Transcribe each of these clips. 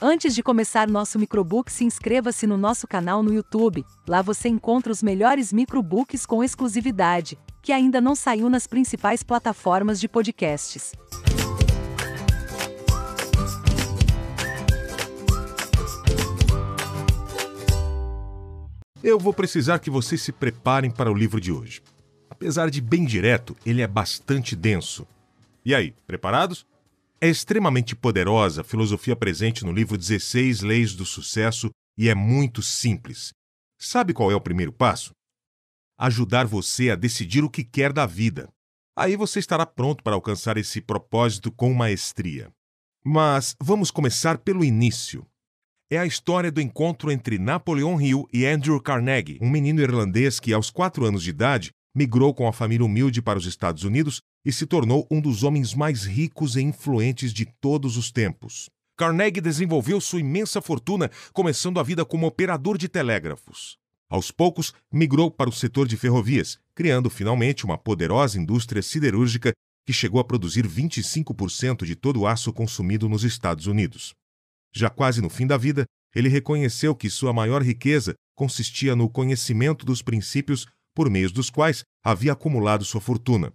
Antes de começar nosso microbook, se inscreva-se no nosso canal no YouTube. Lá você encontra os melhores microbooks com exclusividade, que ainda não saiu nas principais plataformas de podcasts. Eu vou precisar que vocês se preparem para o livro de hoje. Apesar de bem direto, ele é bastante denso. E aí, preparados? É extremamente poderosa a filosofia presente no livro 16 Leis do Sucesso e é muito simples. Sabe qual é o primeiro passo? Ajudar você a decidir o que quer da vida. Aí você estará pronto para alcançar esse propósito com maestria. Mas vamos começar pelo início. É a história do encontro entre Napoleon Hill e Andrew Carnegie, um menino irlandês que, aos quatro anos de idade, migrou com a família humilde para os Estados Unidos e se tornou um dos homens mais ricos e influentes de todos os tempos. Carnegie desenvolveu sua imensa fortuna começando a vida como operador de telégrafos. Aos poucos, migrou para o setor de ferrovias, criando finalmente uma poderosa indústria siderúrgica que chegou a produzir 25% de todo o aço consumido nos Estados Unidos. Já quase no fim da vida, ele reconheceu que sua maior riqueza consistia no conhecimento dos princípios por meio dos quais havia acumulado sua fortuna.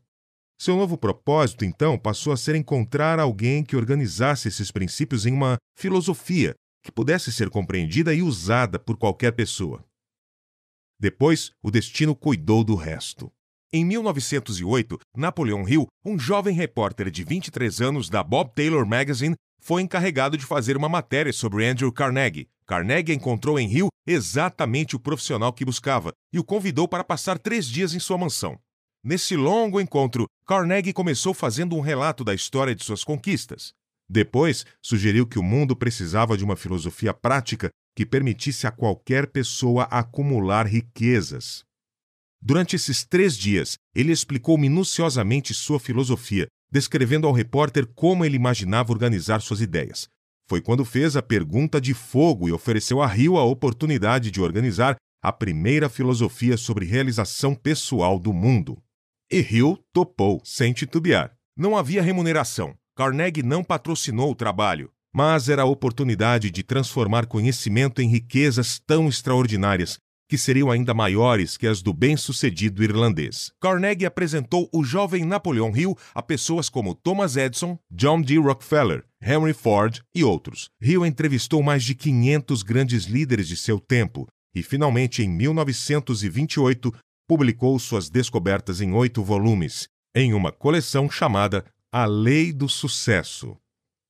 Seu novo propósito, então, passou a ser encontrar alguém que organizasse esses princípios em uma filosofia que pudesse ser compreendida e usada por qualquer pessoa. Depois, o destino cuidou do resto. Em 1908, Napoleon Hill, um jovem repórter de 23 anos da Bob Taylor Magazine, foi encarregado de fazer uma matéria sobre Andrew Carnegie. Carnegie encontrou em Hill exatamente o profissional que buscava e o convidou para passar três dias em sua mansão. Nesse longo encontro, Carnegie começou fazendo um relato da história de suas conquistas. Depois, sugeriu que o mundo precisava de uma filosofia prática que permitisse a qualquer pessoa acumular riquezas. Durante esses três dias, ele explicou minuciosamente sua filosofia, descrevendo ao repórter como ele imaginava organizar suas ideias. Foi quando fez a pergunta de fogo e ofereceu a Rio a oportunidade de organizar a primeira filosofia sobre realização pessoal do mundo. E Hill topou, sem titubear. Não havia remuneração. Carnegie não patrocinou o trabalho, mas era a oportunidade de transformar conhecimento em riquezas tão extraordinárias que seriam ainda maiores que as do bem-sucedido irlandês. Carnegie apresentou o jovem Napoleon Hill a pessoas como Thomas Edison, John D. Rockefeller, Henry Ford e outros. Hill entrevistou mais de 500 grandes líderes de seu tempo e, finalmente, em 1928, publicou suas descobertas em oito volumes, em uma coleção chamada A Lei do Sucesso.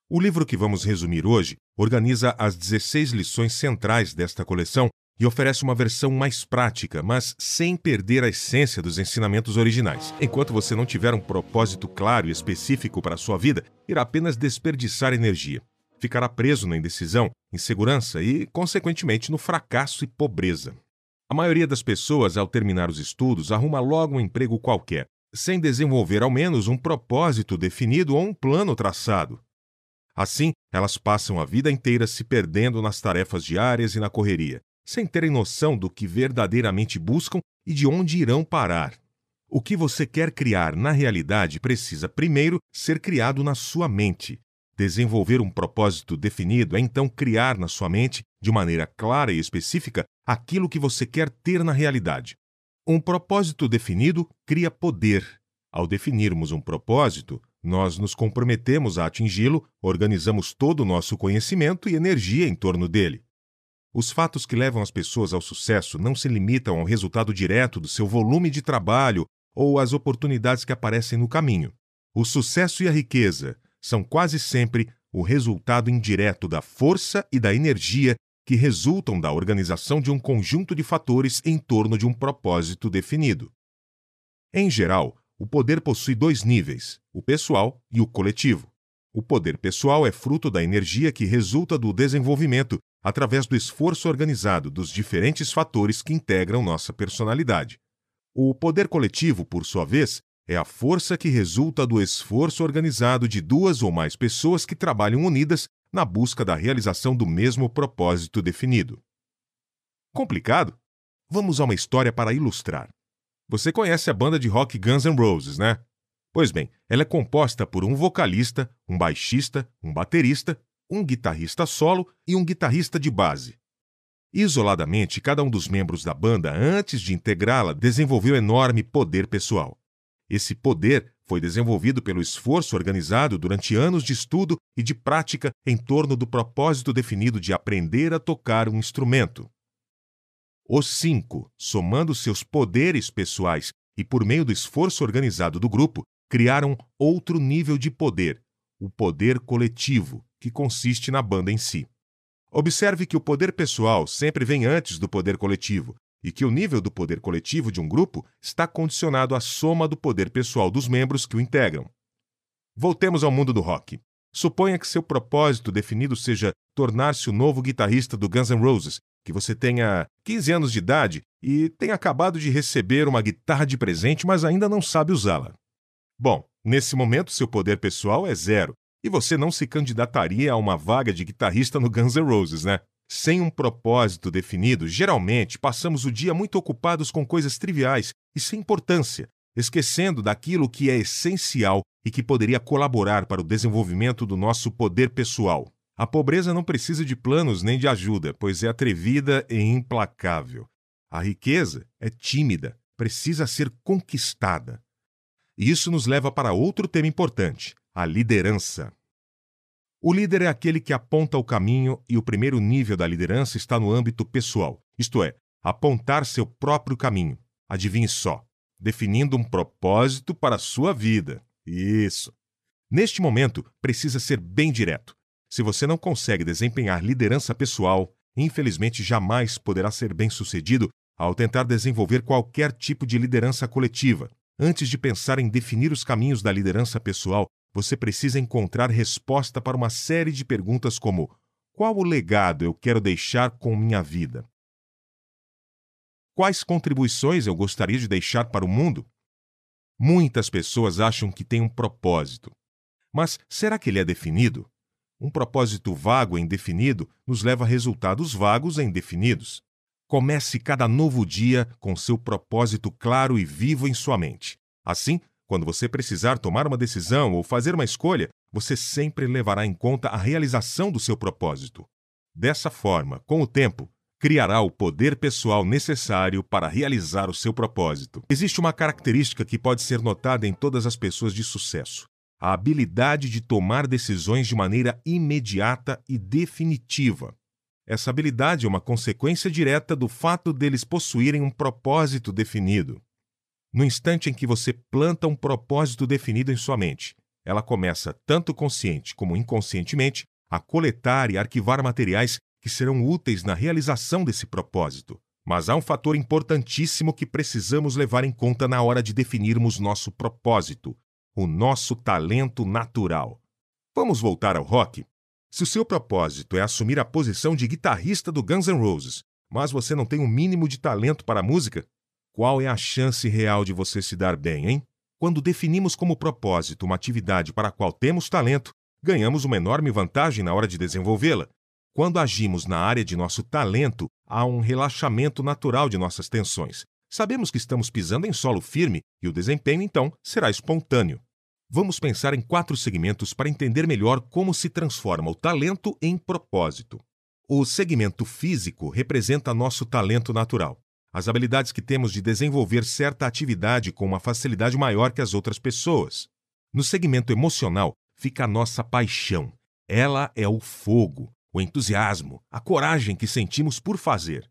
O livro que vamos resumir hoje organiza as 16 lições centrais desta coleção e oferece uma versão mais prática, mas sem perder a essência dos ensinamentos originais. Enquanto você não tiver um propósito claro e específico para a sua vida, irá apenas desperdiçar energia. Ficará preso na indecisão, insegurança e, consequentemente, no fracasso e pobreza. A maioria das pessoas, ao terminar os estudos, arruma logo um emprego qualquer, sem desenvolver ao menos um propósito definido ou um plano traçado. Assim, elas passam a vida inteira se perdendo nas tarefas diárias e na correria, sem terem noção do que verdadeiramente buscam e de onde irão parar. O que você quer criar na realidade precisa primeiro ser criado na sua mente, Desenvolver um propósito definido é então criar na sua mente, de maneira clara e específica, aquilo que você quer ter na realidade. Um propósito definido cria poder. Ao definirmos um propósito, nós nos comprometemos a atingi-lo, organizamos todo o nosso conhecimento e energia em torno dele. Os fatos que levam as pessoas ao sucesso não se limitam ao resultado direto do seu volume de trabalho ou às oportunidades que aparecem no caminho. O sucesso e a riqueza, são quase sempre o resultado indireto da força e da energia que resultam da organização de um conjunto de fatores em torno de um propósito definido. Em geral, o poder possui dois níveis, o pessoal e o coletivo. O poder pessoal é fruto da energia que resulta do desenvolvimento através do esforço organizado dos diferentes fatores que integram nossa personalidade. O poder coletivo, por sua vez, é a força que resulta do esforço organizado de duas ou mais pessoas que trabalham unidas na busca da realização do mesmo propósito definido. Complicado? Vamos a uma história para ilustrar. Você conhece a banda de rock Guns N' Roses, né? Pois bem, ela é composta por um vocalista, um baixista, um baterista um guitarrista solo e um guitarrista de base. Isoladamente, cada um dos membros da banda, antes de integrá-la, desenvolveu enorme poder pessoal. Esse poder foi desenvolvido pelo esforço organizado durante anos de estudo e de prática em torno do propósito definido de aprender a tocar um instrumento. Os cinco, somando seus poderes pessoais e por meio do esforço organizado do grupo, criaram outro nível de poder, o poder coletivo, que consiste na banda em si. Observe que o poder pessoal sempre vem antes do poder coletivo e que o nível do poder coletivo de um grupo está condicionado à soma do poder pessoal dos membros que o integram. Voltemos ao mundo do rock. Suponha que seu propósito definido seja tornar-se o novo guitarrista do Guns N' Roses, que você tenha 15 anos de idade e tenha acabado de receber uma guitarra de presente, mas ainda não sabe usá-la. Bom, nesse momento seu poder pessoal é zero e você não se candidataria a uma vaga de guitarrista no Guns N' Roses, né? Sem um propósito definido, geralmente passamos o dia muito ocupados com coisas triviais e sem importância, esquecendo daquilo que é essencial e que poderia colaborar para o desenvolvimento do nosso poder pessoal. A pobreza não precisa de planos nem de ajuda, pois é atrevida e implacável. A riqueza é tímida, precisa ser conquistada. Isso nos leva para outro tema importante: a liderança. O líder é aquele que aponta o caminho e o primeiro nível da liderança está no âmbito pessoal, isto é, apontar seu próprio caminho. Adivinhe só, definindo um propósito para a sua vida. Isso. Neste momento, precisa ser bem direto. Se você não consegue desempenhar liderança pessoal, infelizmente jamais poderá ser bem-sucedido ao tentar desenvolver qualquer tipo de liderança coletiva. Antes de pensar em definir os caminhos da liderança pessoal, você precisa encontrar resposta para uma série de perguntas como: qual o legado eu quero deixar com minha vida? Quais contribuições eu gostaria de deixar para o mundo? Muitas pessoas acham que tem um propósito. Mas será que ele é definido? Um propósito vago e indefinido nos leva a resultados vagos e indefinidos. Comece cada novo dia com seu propósito claro e vivo em sua mente. Assim, quando você precisar tomar uma decisão ou fazer uma escolha, você sempre levará em conta a realização do seu propósito. Dessa forma, com o tempo, criará o poder pessoal necessário para realizar o seu propósito. Existe uma característica que pode ser notada em todas as pessoas de sucesso: a habilidade de tomar decisões de maneira imediata e definitiva. Essa habilidade é uma consequência direta do fato deles possuírem um propósito definido. No instante em que você planta um propósito definido em sua mente, ela começa, tanto consciente como inconscientemente, a coletar e arquivar materiais que serão úteis na realização desse propósito. Mas há um fator importantíssimo que precisamos levar em conta na hora de definirmos nosso propósito: o nosso talento natural. Vamos voltar ao rock? Se o seu propósito é assumir a posição de guitarrista do Guns N' Roses, mas você não tem o um mínimo de talento para a música, qual é a chance real de você se dar bem, hein? Quando definimos como propósito uma atividade para a qual temos talento, ganhamos uma enorme vantagem na hora de desenvolvê-la, quando agimos na área de nosso talento, há um relaxamento natural de nossas tensões. Sabemos que estamos pisando em solo firme e o desempenho, então, será espontâneo. Vamos pensar em quatro segmentos para entender melhor como se transforma o talento em propósito. O segmento físico representa nosso talento natural, as habilidades que temos de desenvolver certa atividade com uma facilidade maior que as outras pessoas. No segmento emocional fica a nossa paixão. Ela é o fogo, o entusiasmo, a coragem que sentimos por fazer.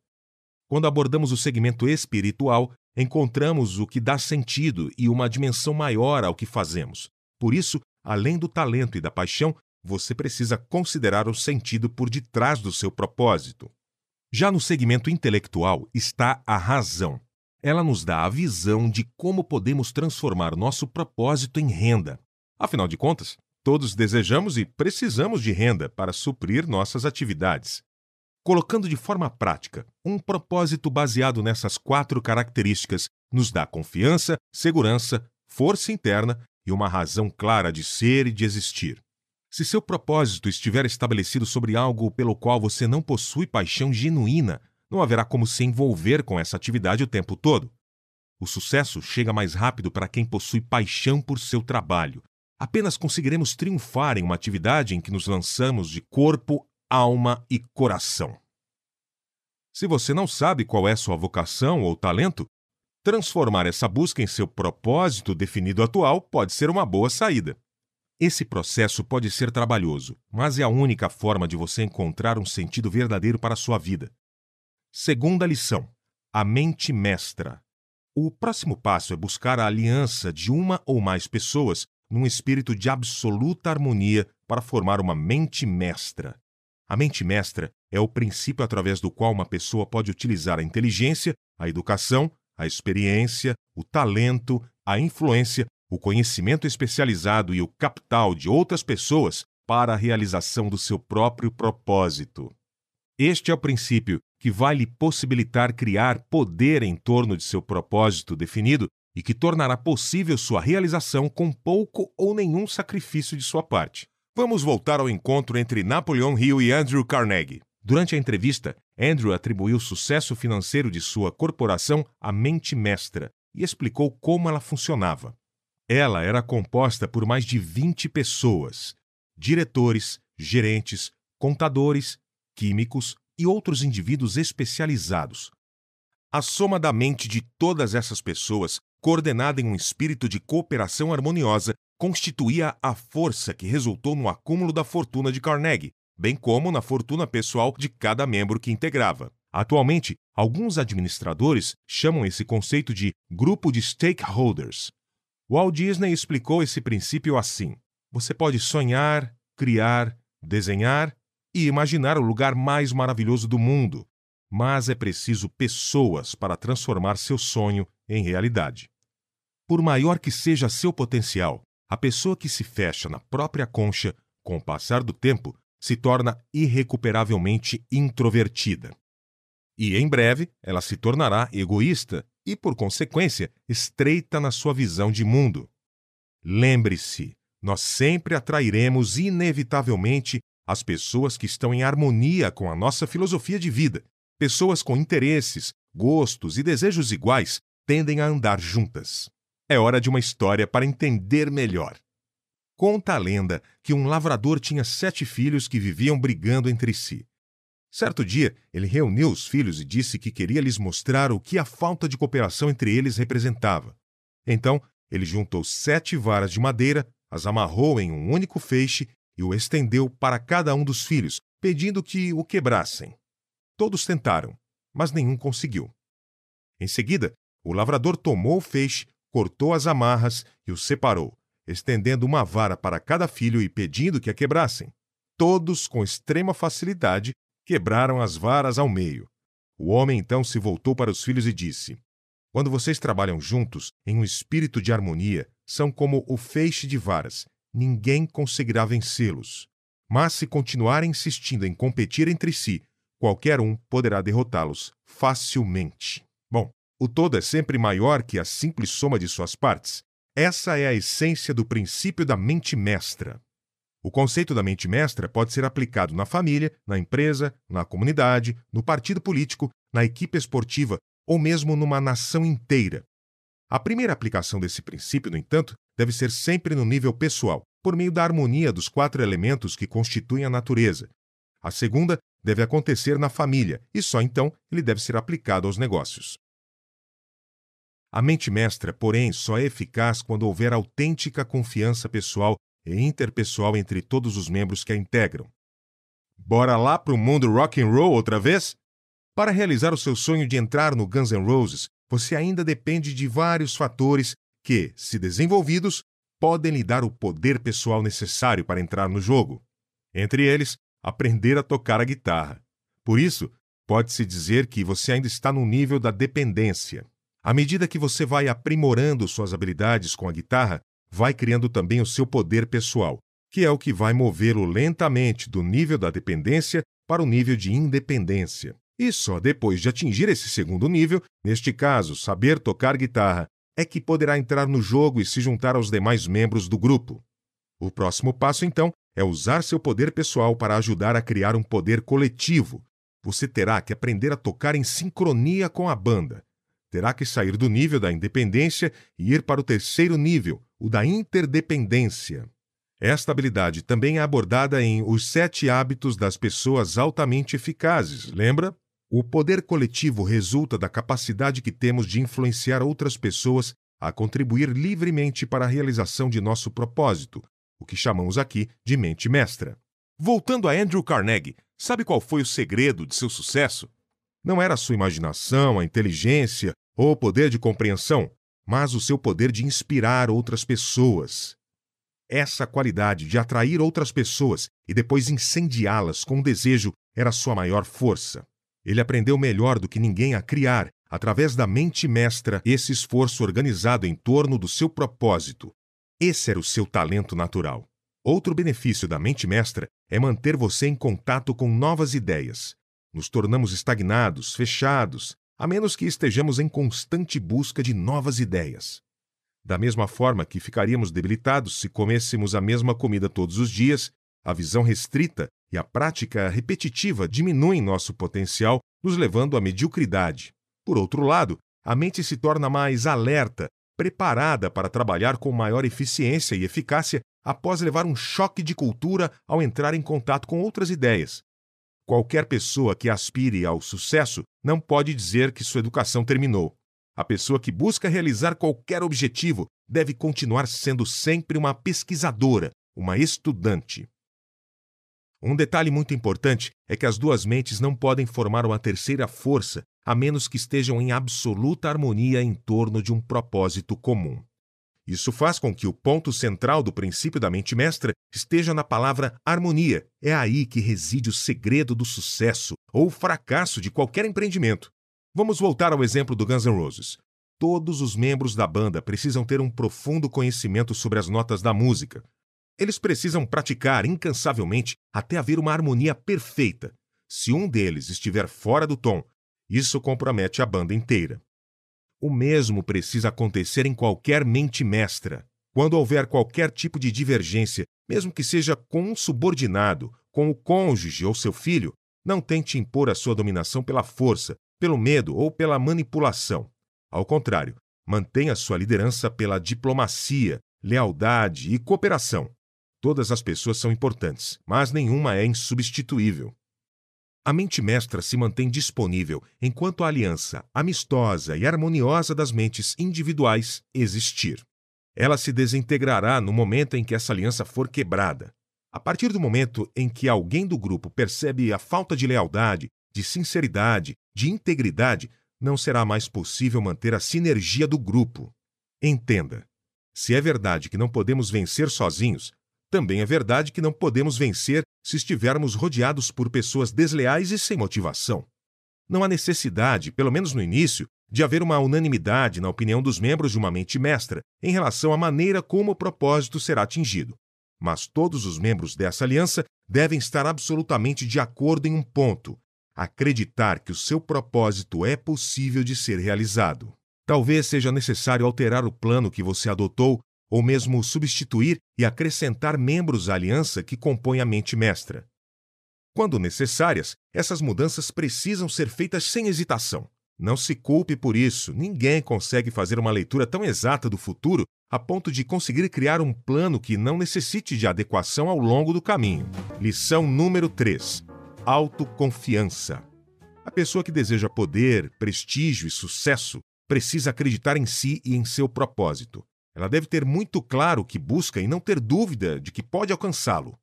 Quando abordamos o segmento espiritual, encontramos o que dá sentido e uma dimensão maior ao que fazemos. Por isso, além do talento e da paixão, você precisa considerar o sentido por detrás do seu propósito. Já no segmento intelectual está a razão. Ela nos dá a visão de como podemos transformar nosso propósito em renda. Afinal de contas, Todos desejamos e precisamos de renda para suprir nossas atividades. Colocando de forma prática, um propósito baseado nessas quatro características nos dá confiança, segurança, força interna e uma razão clara de ser e de existir. Se seu propósito estiver estabelecido sobre algo pelo qual você não possui paixão genuína, não haverá como se envolver com essa atividade o tempo todo. O sucesso chega mais rápido para quem possui paixão por seu trabalho, apenas conseguiremos triunfar em uma atividade em que nos lançamos de corpo, alma e coração. Se você não sabe qual é sua vocação ou talento, transformar essa busca em seu propósito definido atual pode ser uma boa saída. Esse processo pode ser trabalhoso, mas é a única forma de você encontrar um sentido verdadeiro para a sua vida. Segunda lição: a mente mestra. O próximo passo é buscar a aliança de uma ou mais pessoas num espírito de absoluta harmonia para formar uma mente mestra. A mente mestra é o princípio através do qual uma pessoa pode utilizar a inteligência, a educação, a experiência, o talento, a influência, o conhecimento especializado e o capital de outras pessoas para a realização do seu próprio propósito. Este é o princípio que vai lhe possibilitar criar poder em torno de seu propósito definido e que tornará possível sua realização com pouco ou nenhum sacrifício de sua parte. Vamos voltar ao encontro entre Napoleon Hill e Andrew Carnegie. Durante a entrevista, Andrew atribuiu o sucesso financeiro de sua corporação à mente mestra e explicou como ela funcionava. Ela era composta por mais de 20 pessoas: diretores, gerentes, contadores, químicos e outros indivíduos especializados. A soma da mente de todas essas pessoas coordenada em um espírito de cooperação harmoniosa, constituía a força que resultou no acúmulo da fortuna de Carnegie, bem como na fortuna pessoal de cada membro que integrava. Atualmente, alguns administradores chamam esse conceito de grupo de stakeholders. Walt Disney explicou esse princípio assim: você pode sonhar, criar, desenhar e imaginar o lugar mais maravilhoso do mundo, mas é preciso pessoas para transformar seu sonho em realidade. Por maior que seja seu potencial, a pessoa que se fecha na própria concha, com o passar do tempo, se torna irrecuperavelmente introvertida. E em breve ela se tornará egoísta e, por consequência, estreita na sua visão de mundo. Lembre-se, nós sempre atrairemos inevitavelmente as pessoas que estão em harmonia com a nossa filosofia de vida. Pessoas com interesses, gostos e desejos iguais tendem a andar juntas. É hora de uma história para entender melhor. Conta a lenda que um lavrador tinha sete filhos que viviam brigando entre si. Certo dia, ele reuniu os filhos e disse que queria lhes mostrar o que a falta de cooperação entre eles representava. Então, ele juntou sete varas de madeira, as amarrou em um único feixe e o estendeu para cada um dos filhos, pedindo que o quebrassem. Todos tentaram, mas nenhum conseguiu. Em seguida, o lavrador tomou o feixe, cortou as amarras e os separou, estendendo uma vara para cada filho e pedindo que a quebrassem. Todos, com extrema facilidade, quebraram as varas ao meio. O homem então se voltou para os filhos e disse: Quando vocês trabalham juntos, em um espírito de harmonia, são como o feixe de varas. Ninguém conseguirá vencê-los. Mas se continuarem insistindo em competir entre si, qualquer um poderá derrotá-los facilmente. Bom, o todo é sempre maior que a simples soma de suas partes. Essa é a essência do princípio da mente mestra. O conceito da mente mestra pode ser aplicado na família, na empresa, na comunidade, no partido político, na equipe esportiva ou mesmo numa nação inteira. A primeira aplicação desse princípio, no entanto, deve ser sempre no nível pessoal, por meio da harmonia dos quatro elementos que constituem a natureza. A segunda deve acontecer na família e só então ele deve ser aplicado aos negócios. A mente mestra, porém, só é eficaz quando houver autêntica confiança pessoal e interpessoal entre todos os membros que a integram. Bora lá pro mundo rock and roll outra vez? Para realizar o seu sonho de entrar no Guns N' Roses, você ainda depende de vários fatores que, se desenvolvidos, podem lhe dar o poder pessoal necessário para entrar no jogo. Entre eles, aprender a tocar a guitarra. Por isso, pode-se dizer que você ainda está no nível da dependência. À medida que você vai aprimorando suas habilidades com a guitarra, vai criando também o seu poder pessoal, que é o que vai movê-lo lentamente do nível da dependência para o nível de independência. E só depois de atingir esse segundo nível, neste caso, saber tocar guitarra, é que poderá entrar no jogo e se juntar aos demais membros do grupo. O próximo passo, então, é usar seu poder pessoal para ajudar a criar um poder coletivo. Você terá que aprender a tocar em sincronia com a banda terá que sair do nível da independência e ir para o terceiro nível, o da interdependência. Esta habilidade também é abordada em Os Sete Hábitos das Pessoas Altamente Eficazes, lembra? O poder coletivo resulta da capacidade que temos de influenciar outras pessoas a contribuir livremente para a realização de nosso propósito, o que chamamos aqui de mente mestra. Voltando a Andrew Carnegie, sabe qual foi o segredo de seu sucesso? Não era a sua imaginação, a inteligência ou o poder de compreensão, mas o seu poder de inspirar outras pessoas. Essa qualidade de atrair outras pessoas e depois incendiá-las com desejo era sua maior força. Ele aprendeu melhor do que ninguém a criar, através da mente mestra, esse esforço organizado em torno do seu propósito. Esse era o seu talento natural. Outro benefício da mente mestra é manter você em contato com novas ideias. Nos tornamos estagnados, fechados, a menos que estejamos em constante busca de novas ideias. Da mesma forma que ficaríamos debilitados se comêssemos a mesma comida todos os dias, a visão restrita e a prática repetitiva diminuem nosso potencial, nos levando à mediocridade. Por outro lado, a mente se torna mais alerta, preparada para trabalhar com maior eficiência e eficácia após levar um choque de cultura ao entrar em contato com outras ideias. Qualquer pessoa que aspire ao sucesso não pode dizer que sua educação terminou. A pessoa que busca realizar qualquer objetivo deve continuar sendo sempre uma pesquisadora, uma estudante. Um detalhe muito importante é que as duas mentes não podem formar uma terceira força a menos que estejam em absoluta harmonia em torno de um propósito comum. Isso faz com que o ponto central do princípio da mente mestra esteja na palavra harmonia. É aí que reside o segredo do sucesso ou fracasso de qualquer empreendimento. Vamos voltar ao exemplo do Guns N' Roses. Todos os membros da banda precisam ter um profundo conhecimento sobre as notas da música. Eles precisam praticar incansavelmente até haver uma harmonia perfeita. Se um deles estiver fora do tom, isso compromete a banda inteira. O mesmo precisa acontecer em qualquer mente mestra. Quando houver qualquer tipo de divergência, mesmo que seja com um subordinado, com o cônjuge ou seu filho, não tente impor a sua dominação pela força, pelo medo ou pela manipulação. Ao contrário, mantenha sua liderança pela diplomacia, lealdade e cooperação. Todas as pessoas são importantes, mas nenhuma é insubstituível. A mente mestra se mantém disponível enquanto a aliança amistosa e harmoniosa das mentes individuais existir. Ela se desintegrará no momento em que essa aliança for quebrada. A partir do momento em que alguém do grupo percebe a falta de lealdade, de sinceridade, de integridade, não será mais possível manter a sinergia do grupo. Entenda: se é verdade que não podemos vencer sozinhos, também é verdade que não podemos vencer se estivermos rodeados por pessoas desleais e sem motivação. Não há necessidade, pelo menos no início, de haver uma unanimidade na opinião dos membros de uma mente mestra em relação à maneira como o propósito será atingido. Mas todos os membros dessa aliança devem estar absolutamente de acordo em um ponto: acreditar que o seu propósito é possível de ser realizado. Talvez seja necessário alterar o plano que você adotou ou mesmo substituir e acrescentar membros à aliança que compõe a mente mestra. Quando necessárias, essas mudanças precisam ser feitas sem hesitação. Não se culpe por isso, ninguém consegue fazer uma leitura tão exata do futuro a ponto de conseguir criar um plano que não necessite de adequação ao longo do caminho. Lição número 3 autoconfiança. A pessoa que deseja poder, prestígio e sucesso precisa acreditar em si e em seu propósito. Ela deve ter muito claro o que busca e não ter dúvida de que pode alcançá-lo.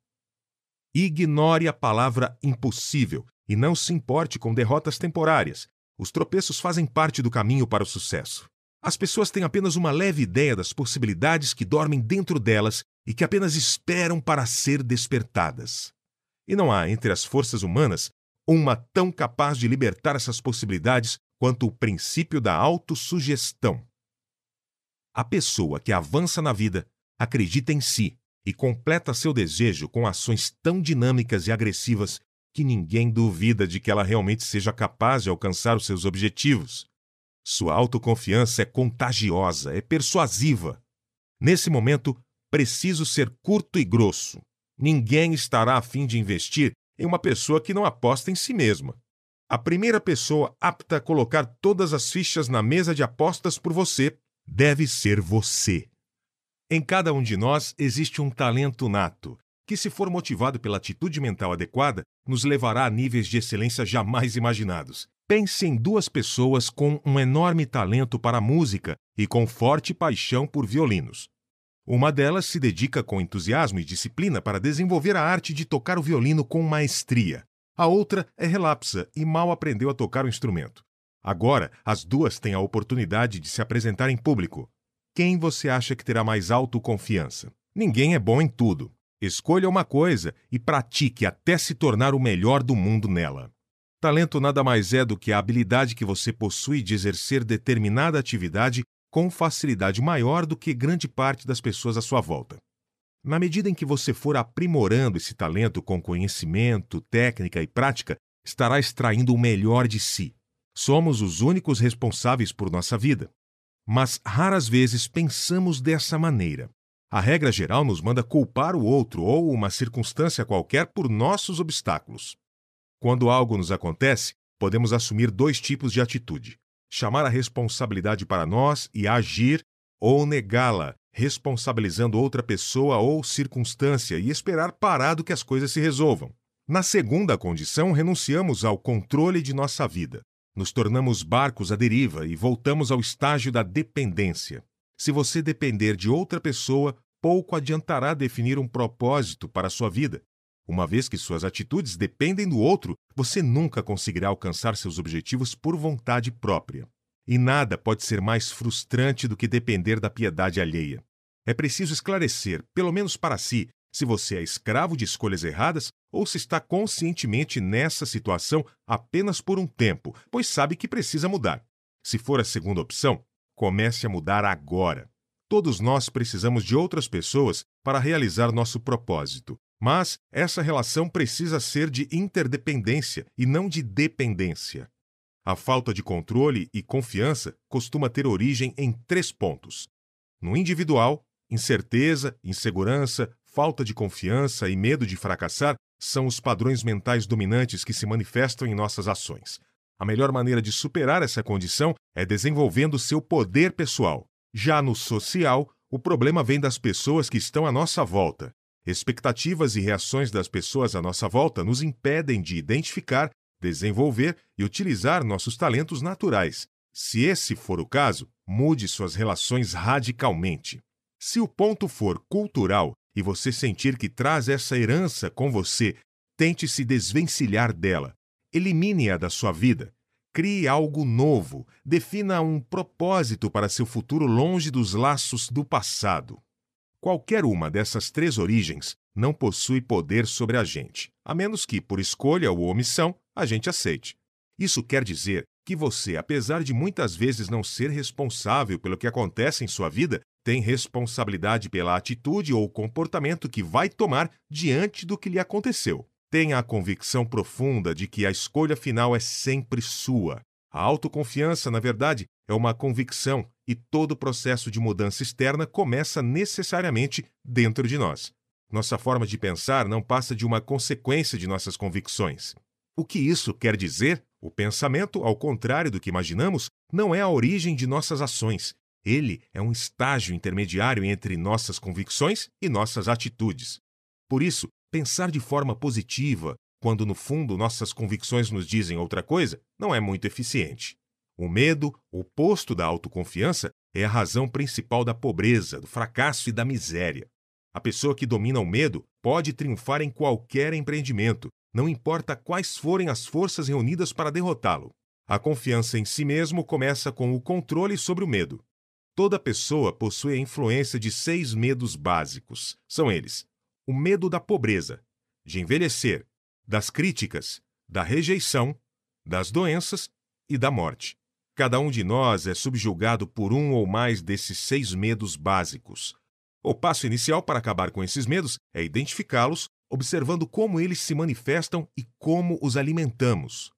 Ignore a palavra impossível e não se importe com derrotas temporárias. Os tropeços fazem parte do caminho para o sucesso. As pessoas têm apenas uma leve ideia das possibilidades que dormem dentro delas e que apenas esperam para ser despertadas. E não há entre as forças humanas uma tão capaz de libertar essas possibilidades quanto o princípio da autossugestão. A pessoa que avança na vida acredita em si e completa seu desejo com ações tão dinâmicas e agressivas que ninguém duvida de que ela realmente seja capaz de alcançar os seus objetivos. Sua autoconfiança é contagiosa, é persuasiva. Nesse momento, preciso ser curto e grosso. Ninguém estará a fim de investir em uma pessoa que não aposta em si mesma. A primeira pessoa apta a colocar todas as fichas na mesa de apostas por você deve ser você. Em cada um de nós existe um talento nato, que, se for motivado pela atitude mental adequada, nos levará a níveis de excelência jamais imaginados. Pense em duas pessoas com um enorme talento para a música e com forte paixão por violinos. Uma delas se dedica com entusiasmo e disciplina para desenvolver a arte de tocar o violino com maestria. A outra é relapsa e mal aprendeu a tocar o instrumento. Agora, as duas têm a oportunidade de se apresentar em público. Quem você acha que terá mais autoconfiança? Ninguém é bom em tudo. Escolha uma coisa e pratique até se tornar o melhor do mundo nela. Talento nada mais é do que a habilidade que você possui de exercer determinada atividade com facilidade maior do que grande parte das pessoas à sua volta. Na medida em que você for aprimorando esse talento com conhecimento, técnica e prática, estará extraindo o melhor de si. Somos os únicos responsáveis por nossa vida mas raras vezes pensamos dessa maneira. A regra geral nos manda culpar o outro ou uma circunstância qualquer por nossos obstáculos. Quando algo nos acontece, podemos assumir dois tipos de atitude: chamar a responsabilidade para nós e agir, ou negá-la, responsabilizando outra pessoa ou circunstância e esperar parado que as coisas se resolvam. Na segunda condição, renunciamos ao controle de nossa vida. Nos tornamos barcos à deriva e voltamos ao estágio da dependência. Se você depender de outra pessoa, pouco adiantará definir um propósito para a sua vida. Uma vez que suas atitudes dependem do outro, você nunca conseguirá alcançar seus objetivos por vontade própria. E nada pode ser mais frustrante do que depender da piedade alheia. É preciso esclarecer, pelo menos para si, se você é escravo de escolhas erradas ou se está conscientemente nessa situação apenas por um tempo, pois sabe que precisa mudar. Se for a segunda opção, comece a mudar agora. Todos nós precisamos de outras pessoas para realizar nosso propósito, mas essa relação precisa ser de interdependência e não de dependência. A falta de controle e confiança costuma ter origem em três pontos: no individual, incerteza, insegurança, falta de confiança e medo de fracassar são os padrões mentais dominantes que se manifestam em nossas ações. A melhor maneira de superar essa condição é desenvolvendo seu poder pessoal. Já no social, o problema vem das pessoas que estão à nossa volta. Expectativas e reações das pessoas à nossa volta nos impedem de identificar, desenvolver e utilizar nossos talentos naturais. Se esse for o caso, mude suas relações radicalmente. Se o ponto for cultural, e você sentir que traz essa herança com você, tente se desvencilhar dela. Elimine-a da sua vida. Crie algo novo. Defina um propósito para seu futuro longe dos laços do passado. Qualquer uma dessas três origens não possui poder sobre a gente, a menos que, por escolha ou omissão, a gente aceite. Isso quer dizer que você, apesar de muitas vezes não ser responsável pelo que acontece em sua vida, tem responsabilidade pela atitude ou comportamento que vai tomar diante do que lhe aconteceu. Tenha a convicção profunda de que a escolha final é sempre sua. A autoconfiança, na verdade, é uma convicção e todo processo de mudança externa começa necessariamente dentro de nós. Nossa forma de pensar não passa de uma consequência de nossas convicções. O que isso quer dizer? O pensamento, ao contrário do que imaginamos, não é a origem de nossas ações, ele é um estágio intermediário entre nossas convicções e nossas atitudes. Por isso, pensar de forma positiva, quando no fundo nossas convicções nos dizem outra coisa, não é muito eficiente. O medo, oposto da autoconfiança, é a razão principal da pobreza, do fracasso e da miséria. A pessoa que domina o medo pode triunfar em qualquer empreendimento, não importa quais forem as forças reunidas para derrotá-lo. A confiança em si mesmo começa com o controle sobre o medo. Toda pessoa possui a influência de seis medos básicos. São eles: o medo da pobreza, de envelhecer, das críticas, da rejeição, das doenças e da morte. Cada um de nós é subjugado por um ou mais desses seis medos básicos. O passo inicial para acabar com esses medos é identificá-los, observando como eles se manifestam e como os alimentamos.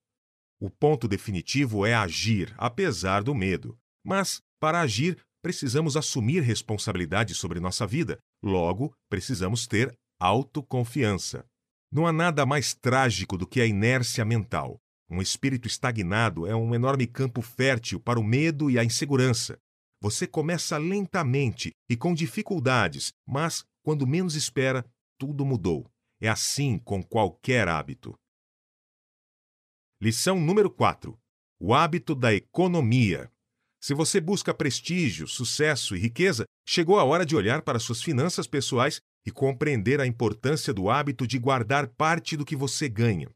O ponto definitivo é agir, apesar do medo. Mas, para agir, precisamos assumir responsabilidade sobre nossa vida, logo, precisamos ter autoconfiança. Não há nada mais trágico do que a inércia mental. Um espírito estagnado é um enorme campo fértil para o medo e a insegurança. Você começa lentamente e com dificuldades, mas, quando menos espera, tudo mudou. É assim com qualquer hábito. Lição número 4: O hábito da economia. Se você busca prestígio, sucesso e riqueza, chegou a hora de olhar para suas finanças pessoais e compreender a importância do hábito de guardar parte do que você ganha.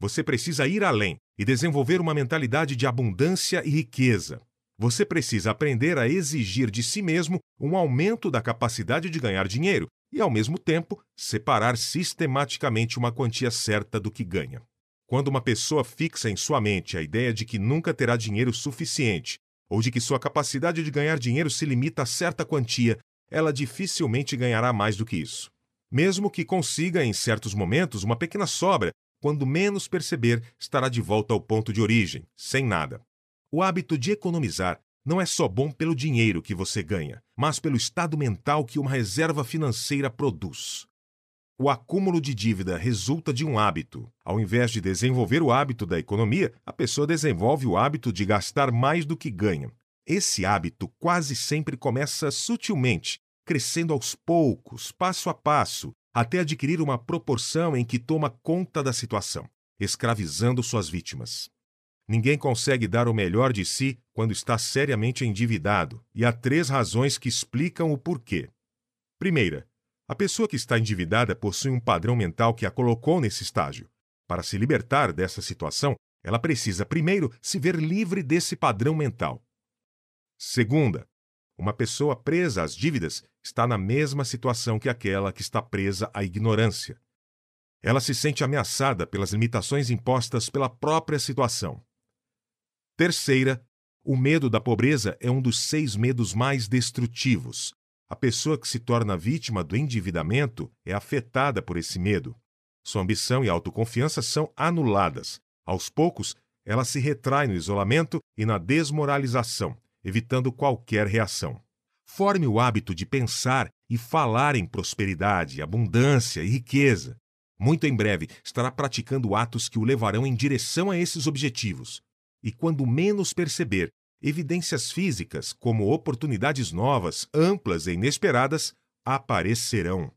Você precisa ir além e desenvolver uma mentalidade de abundância e riqueza. Você precisa aprender a exigir de si mesmo um aumento da capacidade de ganhar dinheiro e, ao mesmo tempo, separar sistematicamente uma quantia certa do que ganha. Quando uma pessoa fixa em sua mente a ideia de que nunca terá dinheiro suficiente ou de que sua capacidade de ganhar dinheiro se limita a certa quantia, ela dificilmente ganhará mais do que isso. Mesmo que consiga, em certos momentos, uma pequena sobra, quando menos perceber, estará de volta ao ponto de origem, sem nada. O hábito de economizar não é só bom pelo dinheiro que você ganha, mas pelo estado mental que uma reserva financeira produz. O acúmulo de dívida resulta de um hábito. Ao invés de desenvolver o hábito da economia, a pessoa desenvolve o hábito de gastar mais do que ganha. Esse hábito quase sempre começa sutilmente, crescendo aos poucos, passo a passo, até adquirir uma proporção em que toma conta da situação, escravizando suas vítimas. Ninguém consegue dar o melhor de si quando está seriamente endividado, e há três razões que explicam o porquê. Primeira, a pessoa que está endividada possui um padrão mental que a colocou nesse estágio. Para se libertar dessa situação, ela precisa primeiro se ver livre desse padrão mental. Segunda, uma pessoa presa às dívidas está na mesma situação que aquela que está presa à ignorância. Ela se sente ameaçada pelas limitações impostas pela própria situação. Terceira, o medo da pobreza é um dos seis medos mais destrutivos. A pessoa que se torna vítima do endividamento é afetada por esse medo. Sua ambição e autoconfiança são anuladas. Aos poucos, ela se retrai no isolamento e na desmoralização, evitando qualquer reação. Forme o hábito de pensar e falar em prosperidade, abundância e riqueza. Muito em breve estará praticando atos que o levarão em direção a esses objetivos e, quando menos perceber, evidências físicas, como oportunidades novas, amplas e inesperadas, aparecerão.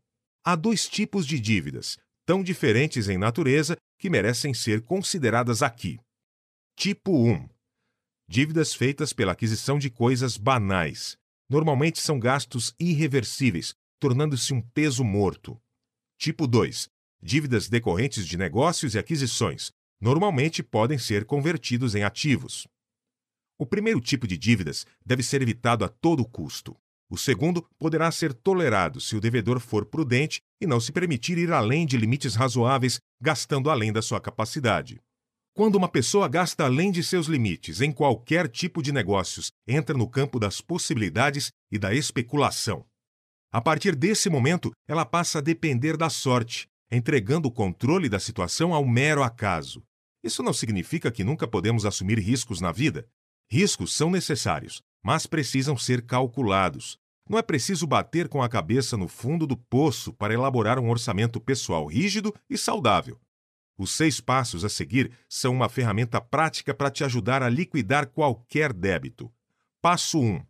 Há dois tipos de dívidas, tão diferentes em natureza que merecem ser consideradas aqui. Tipo 1. Dívidas feitas pela aquisição de coisas banais. Normalmente são gastos irreversíveis, tornando-se um peso morto. Tipo 2. Dívidas decorrentes de negócios e aquisições, normalmente podem ser convertidos em ativos. O primeiro tipo de dívidas deve ser evitado a todo custo. O segundo poderá ser tolerado se o devedor for prudente e não se permitir ir além de limites razoáveis, gastando além da sua capacidade. Quando uma pessoa gasta além de seus limites em qualquer tipo de negócios, entra no campo das possibilidades e da especulação. A partir desse momento, ela passa a depender da sorte, entregando o controle da situação ao mero acaso. Isso não significa que nunca podemos assumir riscos na vida. Riscos são necessários, mas precisam ser calculados. Não é preciso bater com a cabeça no fundo do poço para elaborar um orçamento pessoal rígido e saudável. Os seis passos a seguir são uma ferramenta prática para te ajudar a liquidar qualquer débito. Passo 1.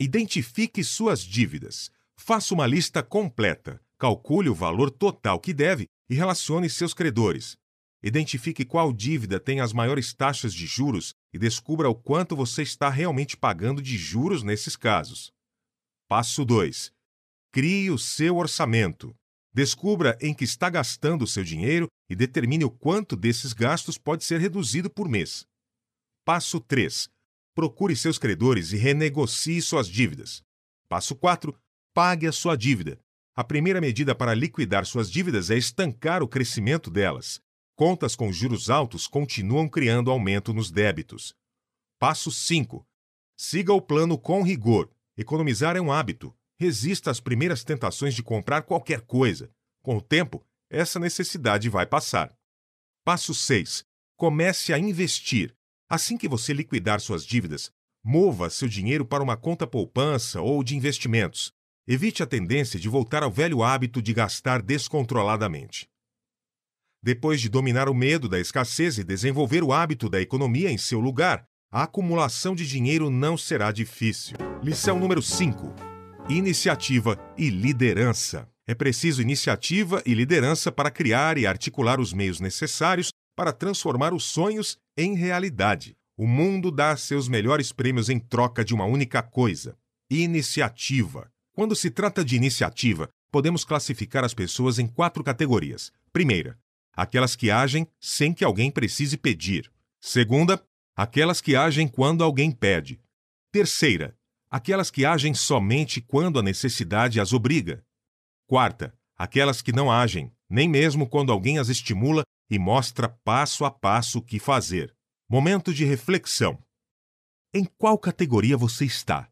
Identifique suas dívidas. Faça uma lista completa. Calcule o valor total que deve e relacione seus credores. Identifique qual dívida tem as maiores taxas de juros e descubra o quanto você está realmente pagando de juros nesses casos. Passo 2. Crie o seu orçamento. Descubra em que está gastando o seu dinheiro e determine o quanto desses gastos pode ser reduzido por mês. Passo 3. Procure seus credores e renegocie suas dívidas. Passo 4. Pague a sua dívida. A primeira medida para liquidar suas dívidas é estancar o crescimento delas. Contas com juros altos continuam criando aumento nos débitos. Passo 5. Siga o plano com rigor. Economizar é um hábito. Resista às primeiras tentações de comprar qualquer coisa. Com o tempo, essa necessidade vai passar. Passo 6. Comece a investir. Assim que você liquidar suas dívidas, mova seu dinheiro para uma conta poupança ou de investimentos. Evite a tendência de voltar ao velho hábito de gastar descontroladamente. Depois de dominar o medo da escassez e desenvolver o hábito da economia em seu lugar, a acumulação de dinheiro não será difícil. Lição número 5: Iniciativa e liderança. É preciso iniciativa e liderança para criar e articular os meios necessários para transformar os sonhos em realidade. O mundo dá seus melhores prêmios em troca de uma única coisa: iniciativa. Quando se trata de iniciativa, podemos classificar as pessoas em quatro categorias. Primeira, aquelas que agem sem que alguém precise pedir. Segunda, aquelas que agem quando alguém pede. Terceira, aquelas que agem somente quando a necessidade as obriga. Quarta, aquelas que não agem, nem mesmo quando alguém as estimula e mostra passo a passo o que fazer. Momento de reflexão. Em qual categoria você está?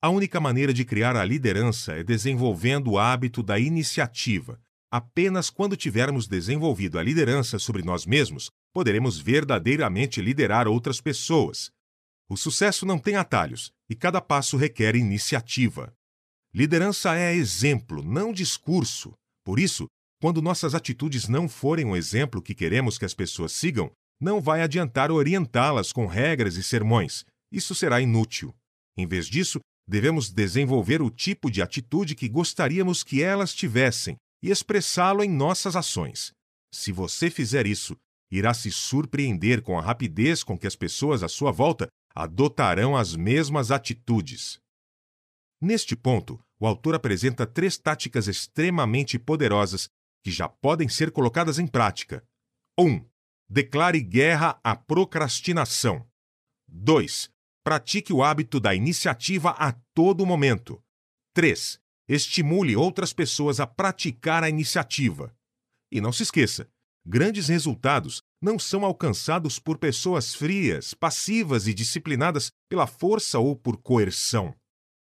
A única maneira de criar a liderança é desenvolvendo o hábito da iniciativa. Apenas quando tivermos desenvolvido a liderança sobre nós mesmos, poderemos verdadeiramente liderar outras pessoas. O sucesso não tem atalhos e cada passo requer iniciativa. Liderança é exemplo, não discurso. Por isso, quando nossas atitudes não forem o exemplo que queremos que as pessoas sigam, não vai adiantar orientá-las com regras e sermões. Isso será inútil. Em vez disso, devemos desenvolver o tipo de atitude que gostaríamos que elas tivessem e expressá-lo em nossas ações. Se você fizer isso, irá se surpreender com a rapidez com que as pessoas à sua volta adotarão as mesmas atitudes. Neste ponto, o autor apresenta três táticas extremamente poderosas que já podem ser colocadas em prática. 1. Um, declare guerra à procrastinação. 2. Pratique o hábito da iniciativa a todo momento. 3. Estimule outras pessoas a praticar a iniciativa. E não se esqueça: grandes resultados não são alcançados por pessoas frias, passivas e disciplinadas pela força ou por coerção.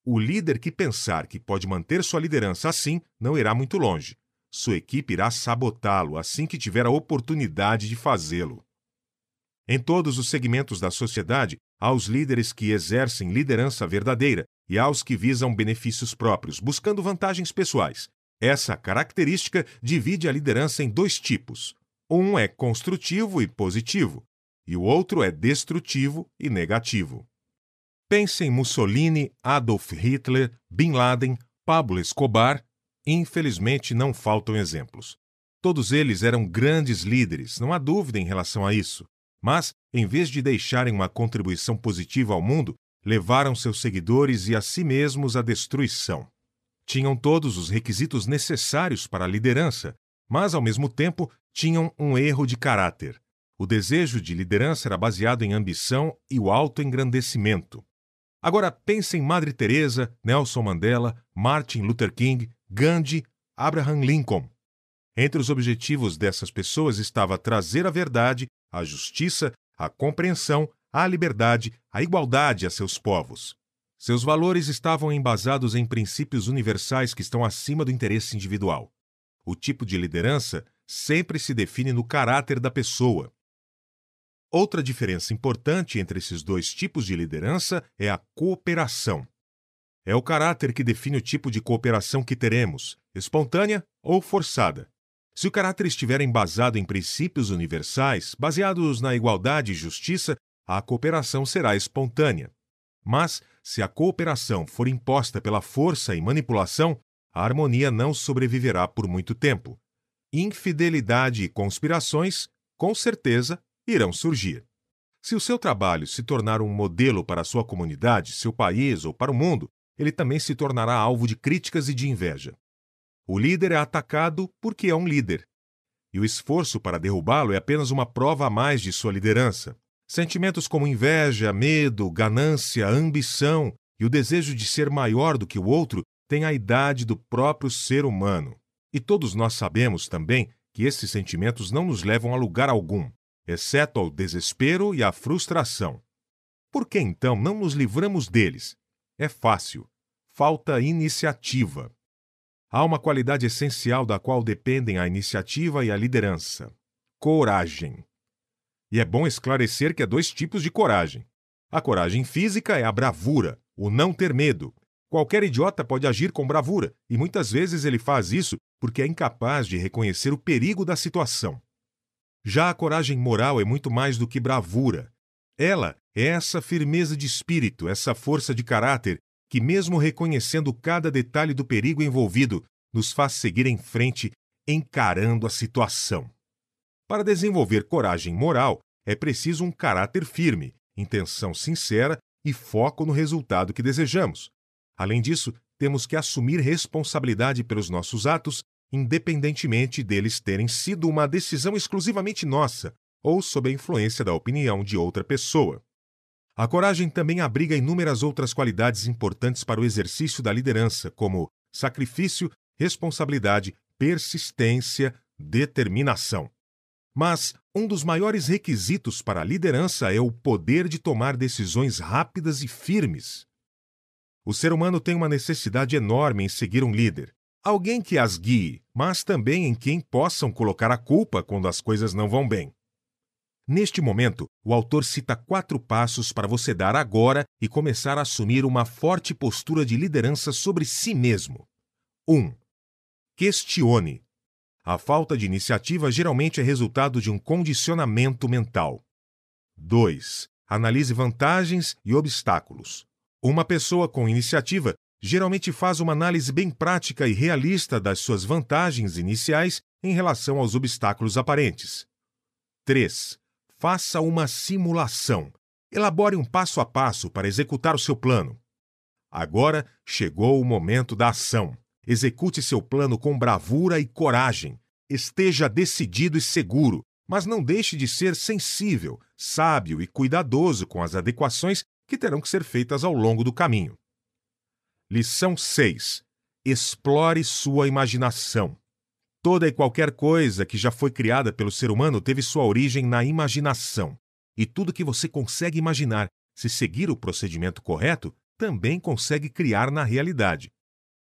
O líder que pensar que pode manter sua liderança assim não irá muito longe sua equipe irá sabotá-lo assim que tiver a oportunidade de fazê-lo. Em todos os segmentos da sociedade, há os líderes que exercem liderança verdadeira e há os que visam benefícios próprios, buscando vantagens pessoais. Essa característica divide a liderança em dois tipos. Um é construtivo e positivo, e o outro é destrutivo e negativo. Pense em Mussolini, Adolf Hitler, Bin Laden, Pablo Escobar Infelizmente, não faltam exemplos. Todos eles eram grandes líderes, não há dúvida em relação a isso. Mas, em vez de deixarem uma contribuição positiva ao mundo, levaram seus seguidores e a si mesmos à destruição. Tinham todos os requisitos necessários para a liderança, mas, ao mesmo tempo, tinham um erro de caráter. O desejo de liderança era baseado em ambição e o autoengrandecimento. Agora pense em Madre Teresa, Nelson Mandela, Martin Luther King, Gandhi, Abraham Lincoln. Entre os objetivos dessas pessoas estava trazer a verdade, a justiça, a compreensão, a liberdade, a igualdade a seus povos. Seus valores estavam embasados em princípios universais que estão acima do interesse individual. O tipo de liderança sempre se define no caráter da pessoa. Outra diferença importante entre esses dois tipos de liderança é a cooperação. É o caráter que define o tipo de cooperação que teremos, espontânea ou forçada. Se o caráter estiver embasado em princípios universais, baseados na igualdade e justiça, a cooperação será espontânea. Mas, se a cooperação for imposta pela força e manipulação, a harmonia não sobreviverá por muito tempo. Infidelidade e conspirações, com certeza, irão surgir. Se o seu trabalho se tornar um modelo para sua comunidade, seu país ou para o mundo, ele também se tornará alvo de críticas e de inveja. O líder é atacado porque é um líder. E o esforço para derrubá-lo é apenas uma prova a mais de sua liderança. Sentimentos como inveja, medo, ganância, ambição e o desejo de ser maior do que o outro têm a idade do próprio ser humano. E todos nós sabemos também que esses sentimentos não nos levam a lugar algum, exceto ao desespero e à frustração. Por que então não nos livramos deles é fácil. Falta iniciativa. Há uma qualidade essencial da qual dependem a iniciativa e a liderança: coragem. E é bom esclarecer que há dois tipos de coragem. A coragem física é a bravura, o não ter medo. Qualquer idiota pode agir com bravura, e muitas vezes ele faz isso porque é incapaz de reconhecer o perigo da situação. Já a coragem moral é muito mais do que bravura. Ela é essa firmeza de espírito, essa força de caráter que, mesmo reconhecendo cada detalhe do perigo envolvido, nos faz seguir em frente, encarando a situação. Para desenvolver coragem moral, é preciso um caráter firme, intenção sincera e foco no resultado que desejamos. Além disso, temos que assumir responsabilidade pelos nossos atos, independentemente deles terem sido uma decisão exclusivamente nossa ou sob a influência da opinião de outra pessoa. A coragem também abriga inúmeras outras qualidades importantes para o exercício da liderança, como sacrifício, responsabilidade, persistência, determinação. Mas um dos maiores requisitos para a liderança é o poder de tomar decisões rápidas e firmes. O ser humano tem uma necessidade enorme em seguir um líder, alguém que as guie, mas também em quem possam colocar a culpa quando as coisas não vão bem. Neste momento, o autor cita quatro passos para você dar agora e começar a assumir uma forte postura de liderança sobre si mesmo. 1. Um, questione. A falta de iniciativa geralmente é resultado de um condicionamento mental. 2. Analise vantagens e obstáculos. Uma pessoa com iniciativa geralmente faz uma análise bem prática e realista das suas vantagens iniciais em relação aos obstáculos aparentes. 3. Faça uma simulação. Elabore um passo a passo para executar o seu plano. Agora chegou o momento da ação. Execute seu plano com bravura e coragem. Esteja decidido e seguro, mas não deixe de ser sensível, sábio e cuidadoso com as adequações que terão que ser feitas ao longo do caminho. Lição 6. Explore sua imaginação. Toda e qualquer coisa que já foi criada pelo ser humano teve sua origem na imaginação. E tudo que você consegue imaginar, se seguir o procedimento correto, também consegue criar na realidade.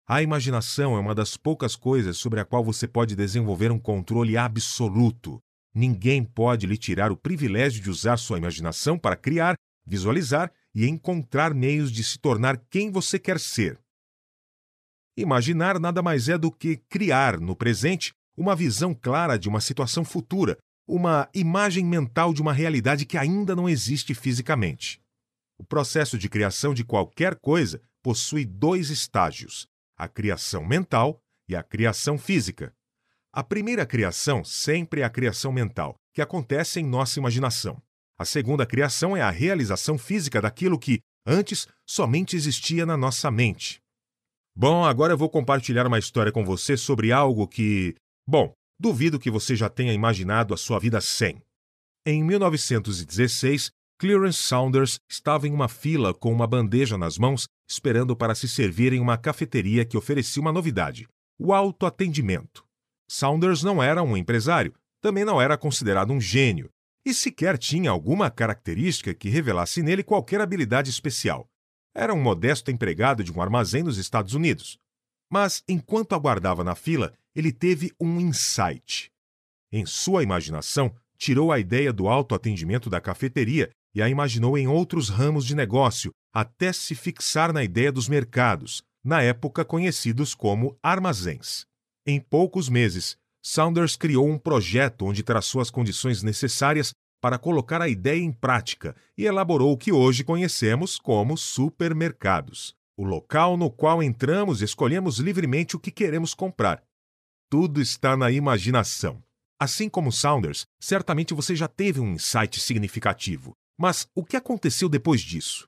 A imaginação é uma das poucas coisas sobre a qual você pode desenvolver um controle absoluto. Ninguém pode lhe tirar o privilégio de usar sua imaginação para criar, visualizar e encontrar meios de se tornar quem você quer ser. Imaginar nada mais é do que criar, no presente, uma visão clara de uma situação futura, uma imagem mental de uma realidade que ainda não existe fisicamente. O processo de criação de qualquer coisa possui dois estágios: a criação mental e a criação física. A primeira criação sempre é a criação mental, que acontece em nossa imaginação. A segunda criação é a realização física daquilo que, antes, somente existia na nossa mente. Bom, agora eu vou compartilhar uma história com você sobre algo que. Bom, duvido que você já tenha imaginado a sua vida sem. Em 1916, Clarence Saunders estava em uma fila com uma bandeja nas mãos, esperando para se servir em uma cafeteria que oferecia uma novidade: o autoatendimento. Saunders não era um empresário, também não era considerado um gênio, e sequer tinha alguma característica que revelasse nele qualquer habilidade especial. Era um modesto empregado de um armazém nos Estados Unidos. Mas, enquanto aguardava na fila, ele teve um insight. Em sua imaginação, tirou a ideia do autoatendimento da cafeteria e a imaginou em outros ramos de negócio, até se fixar na ideia dos mercados, na época conhecidos como armazéns. Em poucos meses, Saunders criou um projeto onde traçou as condições necessárias para colocar a ideia em prática e elaborou o que hoje conhecemos como supermercados, o local no qual entramos e escolhemos livremente o que queremos comprar. Tudo está na imaginação. Assim como Saunders, certamente você já teve um insight significativo, mas o que aconteceu depois disso?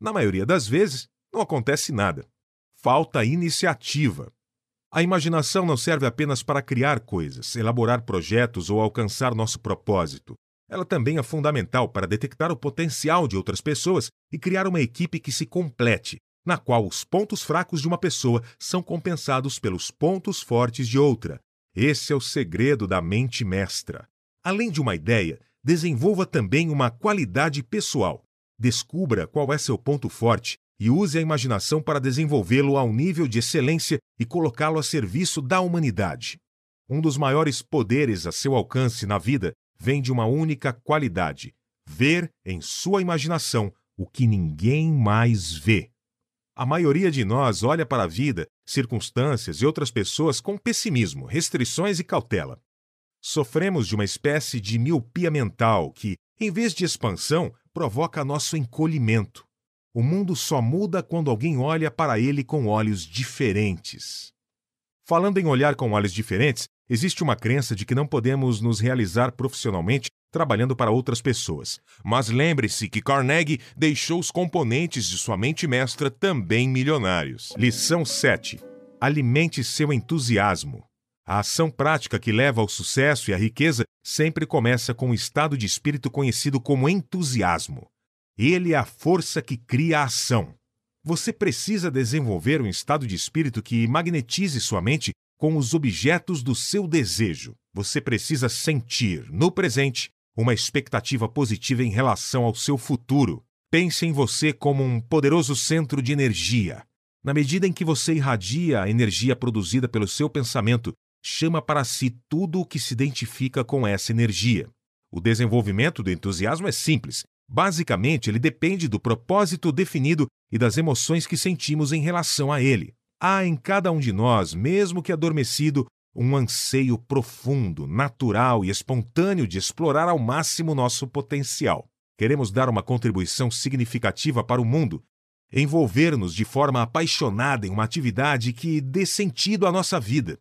Na maioria das vezes, não acontece nada. Falta iniciativa. A imaginação não serve apenas para criar coisas, elaborar projetos ou alcançar nosso propósito. Ela também é fundamental para detectar o potencial de outras pessoas e criar uma equipe que se complete, na qual os pontos fracos de uma pessoa são compensados pelos pontos fortes de outra. Esse é o segredo da mente mestra. Além de uma ideia, desenvolva também uma qualidade pessoal. Descubra qual é seu ponto forte e use a imaginação para desenvolvê-lo ao nível de excelência e colocá-lo a serviço da humanidade. Um dos maiores poderes a seu alcance na vida vem de uma única qualidade: ver em sua imaginação o que ninguém mais vê. A maioria de nós olha para a vida, circunstâncias e outras pessoas com pessimismo, restrições e cautela. Sofremos de uma espécie de miopia mental que, em vez de expansão, provoca nosso encolhimento. O mundo só muda quando alguém olha para ele com olhos diferentes. Falando em olhar com olhos diferentes, existe uma crença de que não podemos nos realizar profissionalmente trabalhando para outras pessoas. Mas lembre-se que Carnegie deixou os componentes de sua mente mestra também milionários. Lição 7. Alimente seu entusiasmo. A ação prática que leva ao sucesso e à riqueza sempre começa com um estado de espírito conhecido como entusiasmo. Ele é a força que cria a ação. Você precisa desenvolver um estado de espírito que magnetize sua mente com os objetos do seu desejo. Você precisa sentir, no presente, uma expectativa positiva em relação ao seu futuro. Pense em você como um poderoso centro de energia. Na medida em que você irradia a energia produzida pelo seu pensamento, chama para si tudo o que se identifica com essa energia. O desenvolvimento do entusiasmo é simples. Basicamente, ele depende do propósito definido e das emoções que sentimos em relação a ele. Há em cada um de nós, mesmo que adormecido, um anseio profundo, natural e espontâneo de explorar ao máximo nosso potencial. Queremos dar uma contribuição significativa para o mundo, envolver-nos de forma apaixonada em uma atividade que dê sentido à nossa vida.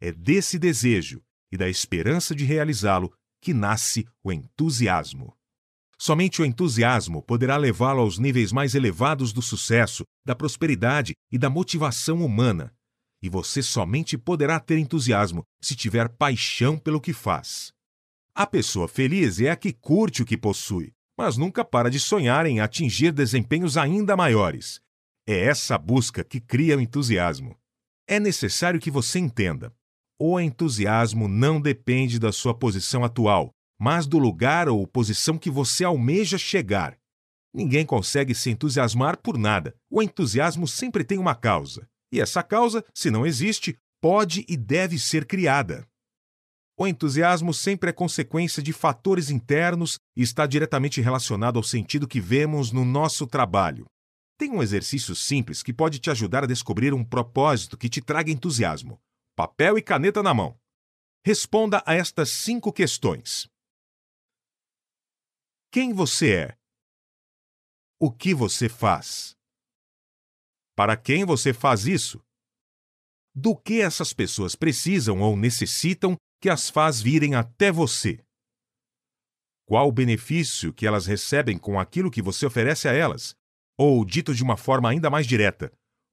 É desse desejo e da esperança de realizá-lo que nasce o entusiasmo. Somente o entusiasmo poderá levá-lo aos níveis mais elevados do sucesso, da prosperidade e da motivação humana, e você somente poderá ter entusiasmo se tiver paixão pelo que faz. A pessoa feliz é a que curte o que possui, mas nunca para de sonhar em atingir desempenhos ainda maiores. É essa busca que cria o entusiasmo. É necessário que você entenda: o entusiasmo não depende da sua posição atual, mas do lugar ou posição que você almeja chegar. Ninguém consegue se entusiasmar por nada. O entusiasmo sempre tem uma causa. E essa causa, se não existe, pode e deve ser criada. O entusiasmo sempre é consequência de fatores internos e está diretamente relacionado ao sentido que vemos no nosso trabalho. Tem um exercício simples que pode te ajudar a descobrir um propósito que te traga entusiasmo. Papel e caneta na mão. Responda a estas cinco questões: Quem você é? O que você faz? Para quem você faz isso? Do que essas pessoas precisam ou necessitam que as faz virem até você? Qual o benefício que elas recebem com aquilo que você oferece a elas? Ou, dito de uma forma ainda mais direta,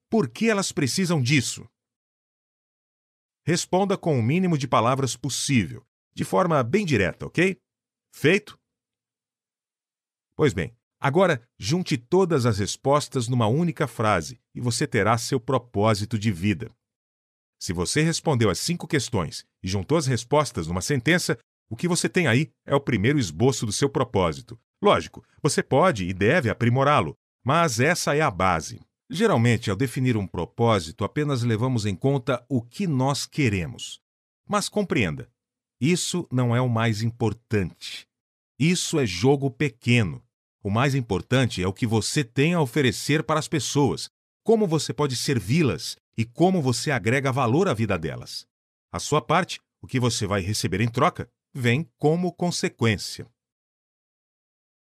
por que elas precisam disso? Responda com o mínimo de palavras possível, de forma bem direta, ok? Feito? Pois bem, Agora, junte todas as respostas numa única frase e você terá seu propósito de vida. Se você respondeu as cinco questões e juntou as respostas numa sentença, o que você tem aí é o primeiro esboço do seu propósito. Lógico, você pode e deve aprimorá-lo, mas essa é a base. Geralmente, ao definir um propósito, apenas levamos em conta o que nós queremos. Mas compreenda, isso não é o mais importante. Isso é jogo pequeno. O mais importante é o que você tem a oferecer para as pessoas, como você pode servi-las e como você agrega valor à vida delas. A sua parte, o que você vai receber em troca, vem como consequência.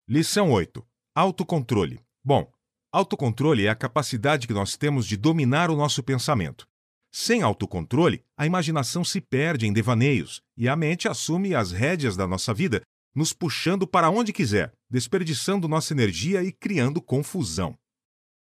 Lição 8: Autocontrole. Bom, autocontrole é a capacidade que nós temos de dominar o nosso pensamento. Sem autocontrole, a imaginação se perde em devaneios e a mente assume as rédeas da nossa vida nos puxando para onde quiser, desperdiçando nossa energia e criando confusão.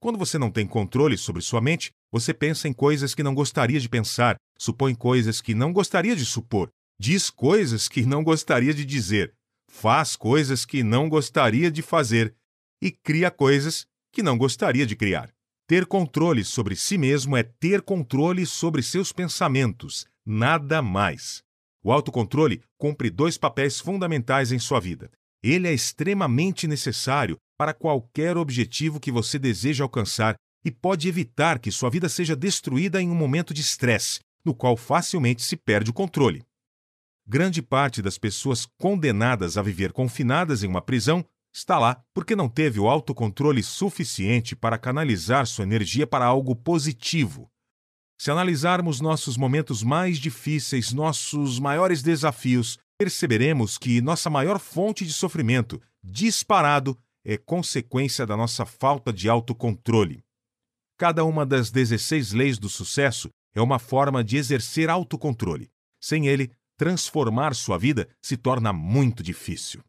Quando você não tem controle sobre sua mente, você pensa em coisas que não gostaria de pensar, supõe coisas que não gostaria de supor, diz coisas que não gostaria de dizer, faz coisas que não gostaria de fazer e cria coisas que não gostaria de criar. Ter controle sobre si mesmo é ter controle sobre seus pensamentos, nada mais. O autocontrole cumpre dois papéis fundamentais em sua vida. Ele é extremamente necessário para qualquer objetivo que você deseja alcançar e pode evitar que sua vida seja destruída em um momento de estresse, no qual facilmente se perde o controle. Grande parte das pessoas condenadas a viver confinadas em uma prisão está lá porque não teve o autocontrole suficiente para canalizar sua energia para algo positivo. Se analisarmos nossos momentos mais difíceis, nossos maiores desafios, perceberemos que nossa maior fonte de sofrimento, disparado, é consequência da nossa falta de autocontrole. Cada uma das 16 leis do sucesso é uma forma de exercer autocontrole. Sem ele, transformar sua vida se torna muito difícil.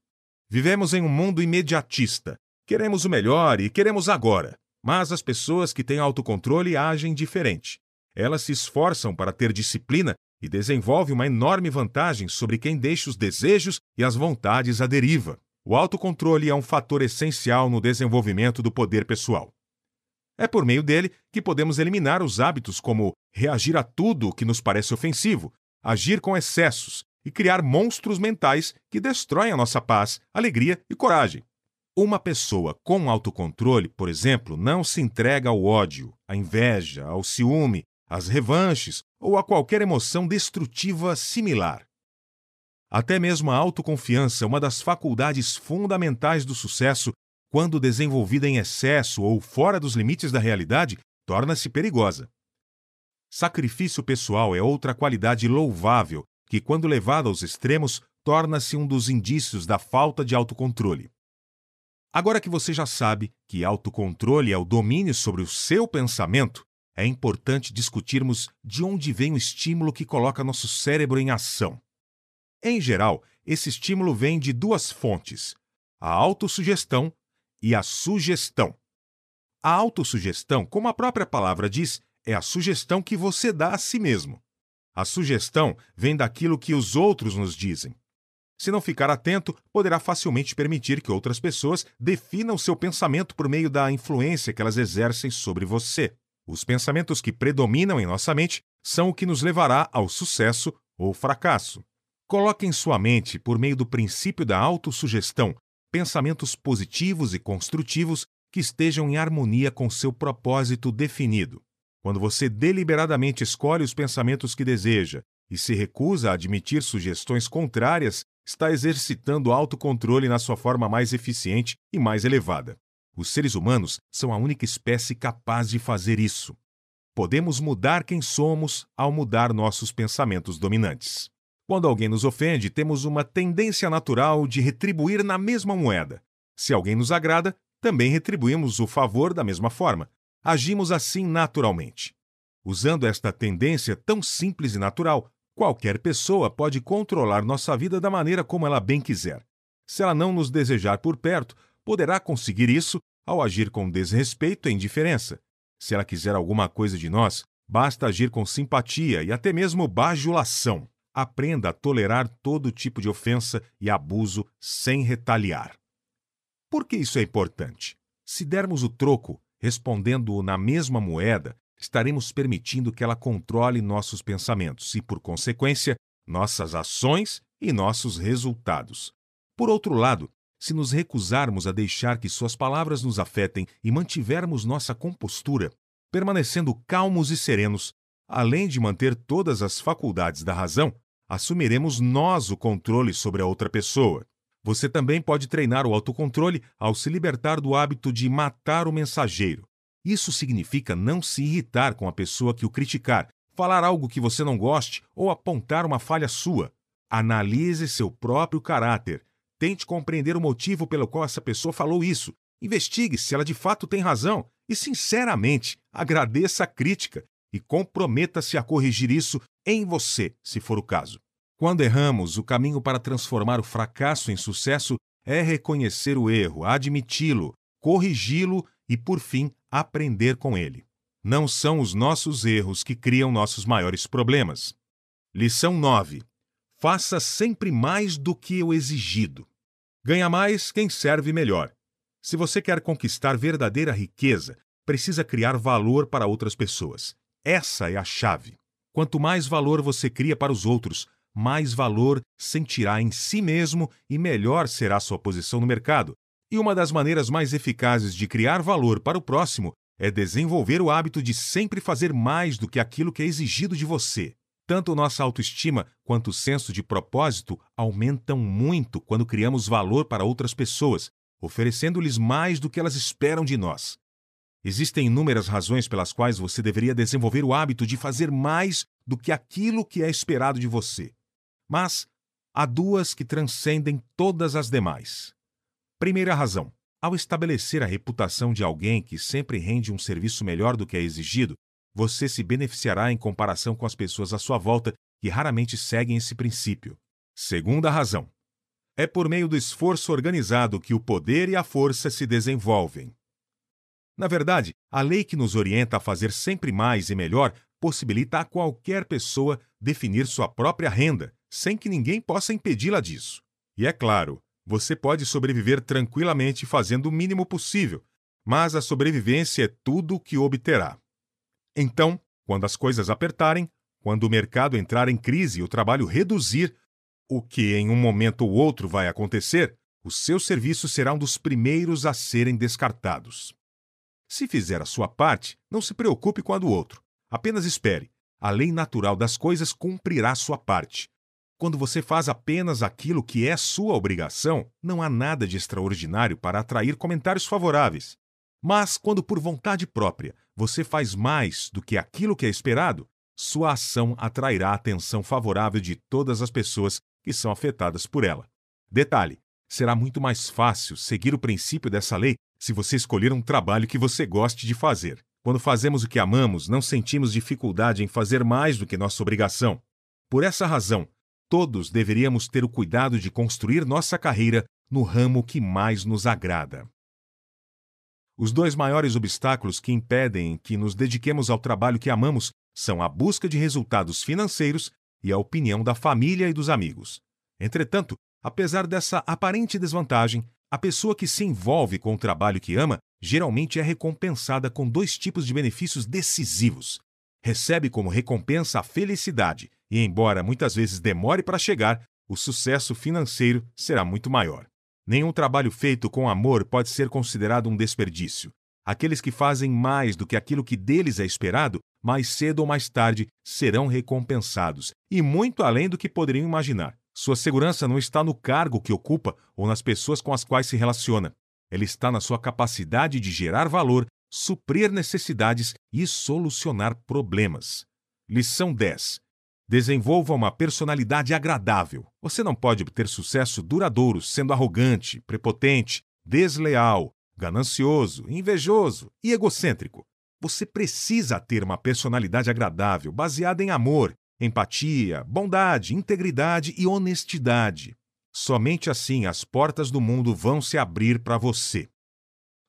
Vivemos em um mundo imediatista. Queremos o melhor e queremos agora. Mas as pessoas que têm autocontrole agem diferente. Elas se esforçam para ter disciplina e desenvolvem uma enorme vantagem sobre quem deixa os desejos e as vontades à deriva. O autocontrole é um fator essencial no desenvolvimento do poder pessoal. É por meio dele que podemos eliminar os hábitos como reagir a tudo o que nos parece ofensivo, agir com excessos e criar monstros mentais que destroem a nossa paz, alegria e coragem. Uma pessoa com autocontrole, por exemplo, não se entrega ao ódio, à inveja, ao ciúme, às revanches ou a qualquer emoção destrutiva similar. Até mesmo a autoconfiança é uma das faculdades fundamentais do sucesso, quando desenvolvida em excesso ou fora dos limites da realidade, torna-se perigosa. Sacrifício pessoal é outra qualidade louvável que, quando levada aos extremos, torna-se um dos indícios da falta de autocontrole. Agora que você já sabe que autocontrole é o domínio sobre o seu pensamento, é importante discutirmos de onde vem o estímulo que coloca nosso cérebro em ação. Em geral, esse estímulo vem de duas fontes: a autossugestão e a sugestão. A autossugestão, como a própria palavra diz, é a sugestão que você dá a si mesmo. A sugestão vem daquilo que os outros nos dizem. Se não ficar atento, poderá facilmente permitir que outras pessoas definam seu pensamento por meio da influência que elas exercem sobre você. Os pensamentos que predominam em nossa mente são o que nos levará ao sucesso ou fracasso. Coloque em sua mente, por meio do princípio da autossugestão, pensamentos positivos e construtivos que estejam em harmonia com seu propósito definido. Quando você deliberadamente escolhe os pensamentos que deseja e se recusa a admitir sugestões contrárias, está exercitando autocontrole na sua forma mais eficiente e mais elevada. Os seres humanos são a única espécie capaz de fazer isso. Podemos mudar quem somos ao mudar nossos pensamentos dominantes. Quando alguém nos ofende, temos uma tendência natural de retribuir na mesma moeda. Se alguém nos agrada, também retribuímos o favor da mesma forma, agimos assim naturalmente. Usando esta tendência tão simples e natural, qualquer pessoa pode controlar nossa vida da maneira como ela bem quiser. Se ela não nos desejar por perto, poderá conseguir isso ao agir com desrespeito e indiferença. Se ela quiser alguma coisa de nós, basta agir com simpatia e até mesmo bajulação. Aprenda a tolerar todo tipo de ofensa e abuso sem retaliar. Por que isso é importante? Se dermos o troco respondendo na mesma moeda, estaremos permitindo que ela controle nossos pensamentos e, por consequência, nossas ações e nossos resultados. Por outro lado, se nos recusarmos a deixar que suas palavras nos afetem e mantivermos nossa compostura, permanecendo calmos e serenos, além de manter todas as faculdades da razão, assumiremos nós o controle sobre a outra pessoa. Você também pode treinar o autocontrole ao se libertar do hábito de matar o mensageiro. Isso significa não se irritar com a pessoa que o criticar, falar algo que você não goste ou apontar uma falha sua. Analise seu próprio caráter. Tente compreender o motivo pelo qual essa pessoa falou isso. Investigue se ela de fato tem razão e, sinceramente, agradeça a crítica e comprometa-se a corrigir isso em você, se for o caso. Quando erramos, o caminho para transformar o fracasso em sucesso é reconhecer o erro, admiti-lo, corrigi-lo e, por fim, aprender com ele. Não são os nossos erros que criam nossos maiores problemas. Lição 9. Faça sempre mais do que o exigido. Ganha mais quem serve melhor. Se você quer conquistar verdadeira riqueza, precisa criar valor para outras pessoas. Essa é a chave. Quanto mais valor você cria para os outros, mais valor sentirá em si mesmo e melhor será sua posição no mercado. E uma das maneiras mais eficazes de criar valor para o próximo é desenvolver o hábito de sempre fazer mais do que aquilo que é exigido de você. Tanto nossa autoestima quanto o senso de propósito aumentam muito quando criamos valor para outras pessoas, oferecendo-lhes mais do que elas esperam de nós. Existem inúmeras razões pelas quais você deveria desenvolver o hábito de fazer mais do que aquilo que é esperado de você. Mas há duas que transcendem todas as demais. Primeira razão: Ao estabelecer a reputação de alguém que sempre rende um serviço melhor do que é exigido, você se beneficiará em comparação com as pessoas à sua volta que raramente seguem esse princípio. Segunda razão. É por meio do esforço organizado que o poder e a força se desenvolvem. Na verdade, a lei que nos orienta a fazer sempre mais e melhor possibilita a qualquer pessoa definir sua própria renda, sem que ninguém possa impedi-la disso. E é claro, você pode sobreviver tranquilamente fazendo o mínimo possível, mas a sobrevivência é tudo o que obterá. Então, quando as coisas apertarem, quando o mercado entrar em crise e o trabalho reduzir, o que em um momento ou outro vai acontecer, o seu serviço será um dos primeiros a serem descartados. Se fizer a sua parte, não se preocupe com a do outro. Apenas espere. A lei natural das coisas cumprirá sua parte. Quando você faz apenas aquilo que é sua obrigação, não há nada de extraordinário para atrair comentários favoráveis. Mas quando por vontade própria você faz mais do que aquilo que é esperado, sua ação atrairá a atenção favorável de todas as pessoas que são afetadas por ela. Detalhe: será muito mais fácil seguir o princípio dessa lei se você escolher um trabalho que você goste de fazer. Quando fazemos o que amamos, não sentimos dificuldade em fazer mais do que nossa obrigação. Por essa razão, todos deveríamos ter o cuidado de construir nossa carreira no ramo que mais nos agrada. Os dois maiores obstáculos que impedem que nos dediquemos ao trabalho que amamos são a busca de resultados financeiros e a opinião da família e dos amigos. Entretanto, apesar dessa aparente desvantagem, a pessoa que se envolve com o trabalho que ama geralmente é recompensada com dois tipos de benefícios decisivos. Recebe como recompensa a felicidade, e embora muitas vezes demore para chegar, o sucesso financeiro será muito maior. Nenhum trabalho feito com amor pode ser considerado um desperdício. Aqueles que fazem mais do que aquilo que deles é esperado, mais cedo ou mais tarde serão recompensados, e muito além do que poderiam imaginar. Sua segurança não está no cargo que ocupa ou nas pessoas com as quais se relaciona. Ela está na sua capacidade de gerar valor, suprir necessidades e solucionar problemas. Lição 10. Desenvolva uma personalidade agradável. Você não pode obter sucesso duradouro sendo arrogante, prepotente, desleal, ganancioso, invejoso e egocêntrico. Você precisa ter uma personalidade agradável, baseada em amor, empatia, bondade, integridade e honestidade. Somente assim as portas do mundo vão se abrir para você.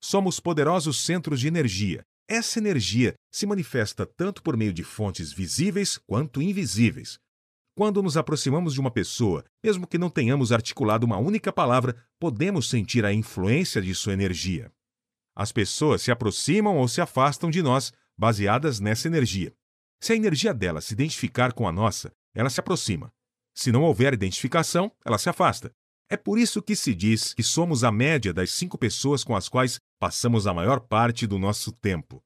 Somos poderosos centros de energia. Essa energia se manifesta tanto por meio de fontes visíveis quanto invisíveis. Quando nos aproximamos de uma pessoa, mesmo que não tenhamos articulado uma única palavra, podemos sentir a influência de sua energia. As pessoas se aproximam ou se afastam de nós baseadas nessa energia. Se a energia dela se identificar com a nossa, ela se aproxima. Se não houver identificação, ela se afasta. É por isso que se diz que somos a média das cinco pessoas com as quais passamos a maior parte do nosso tempo.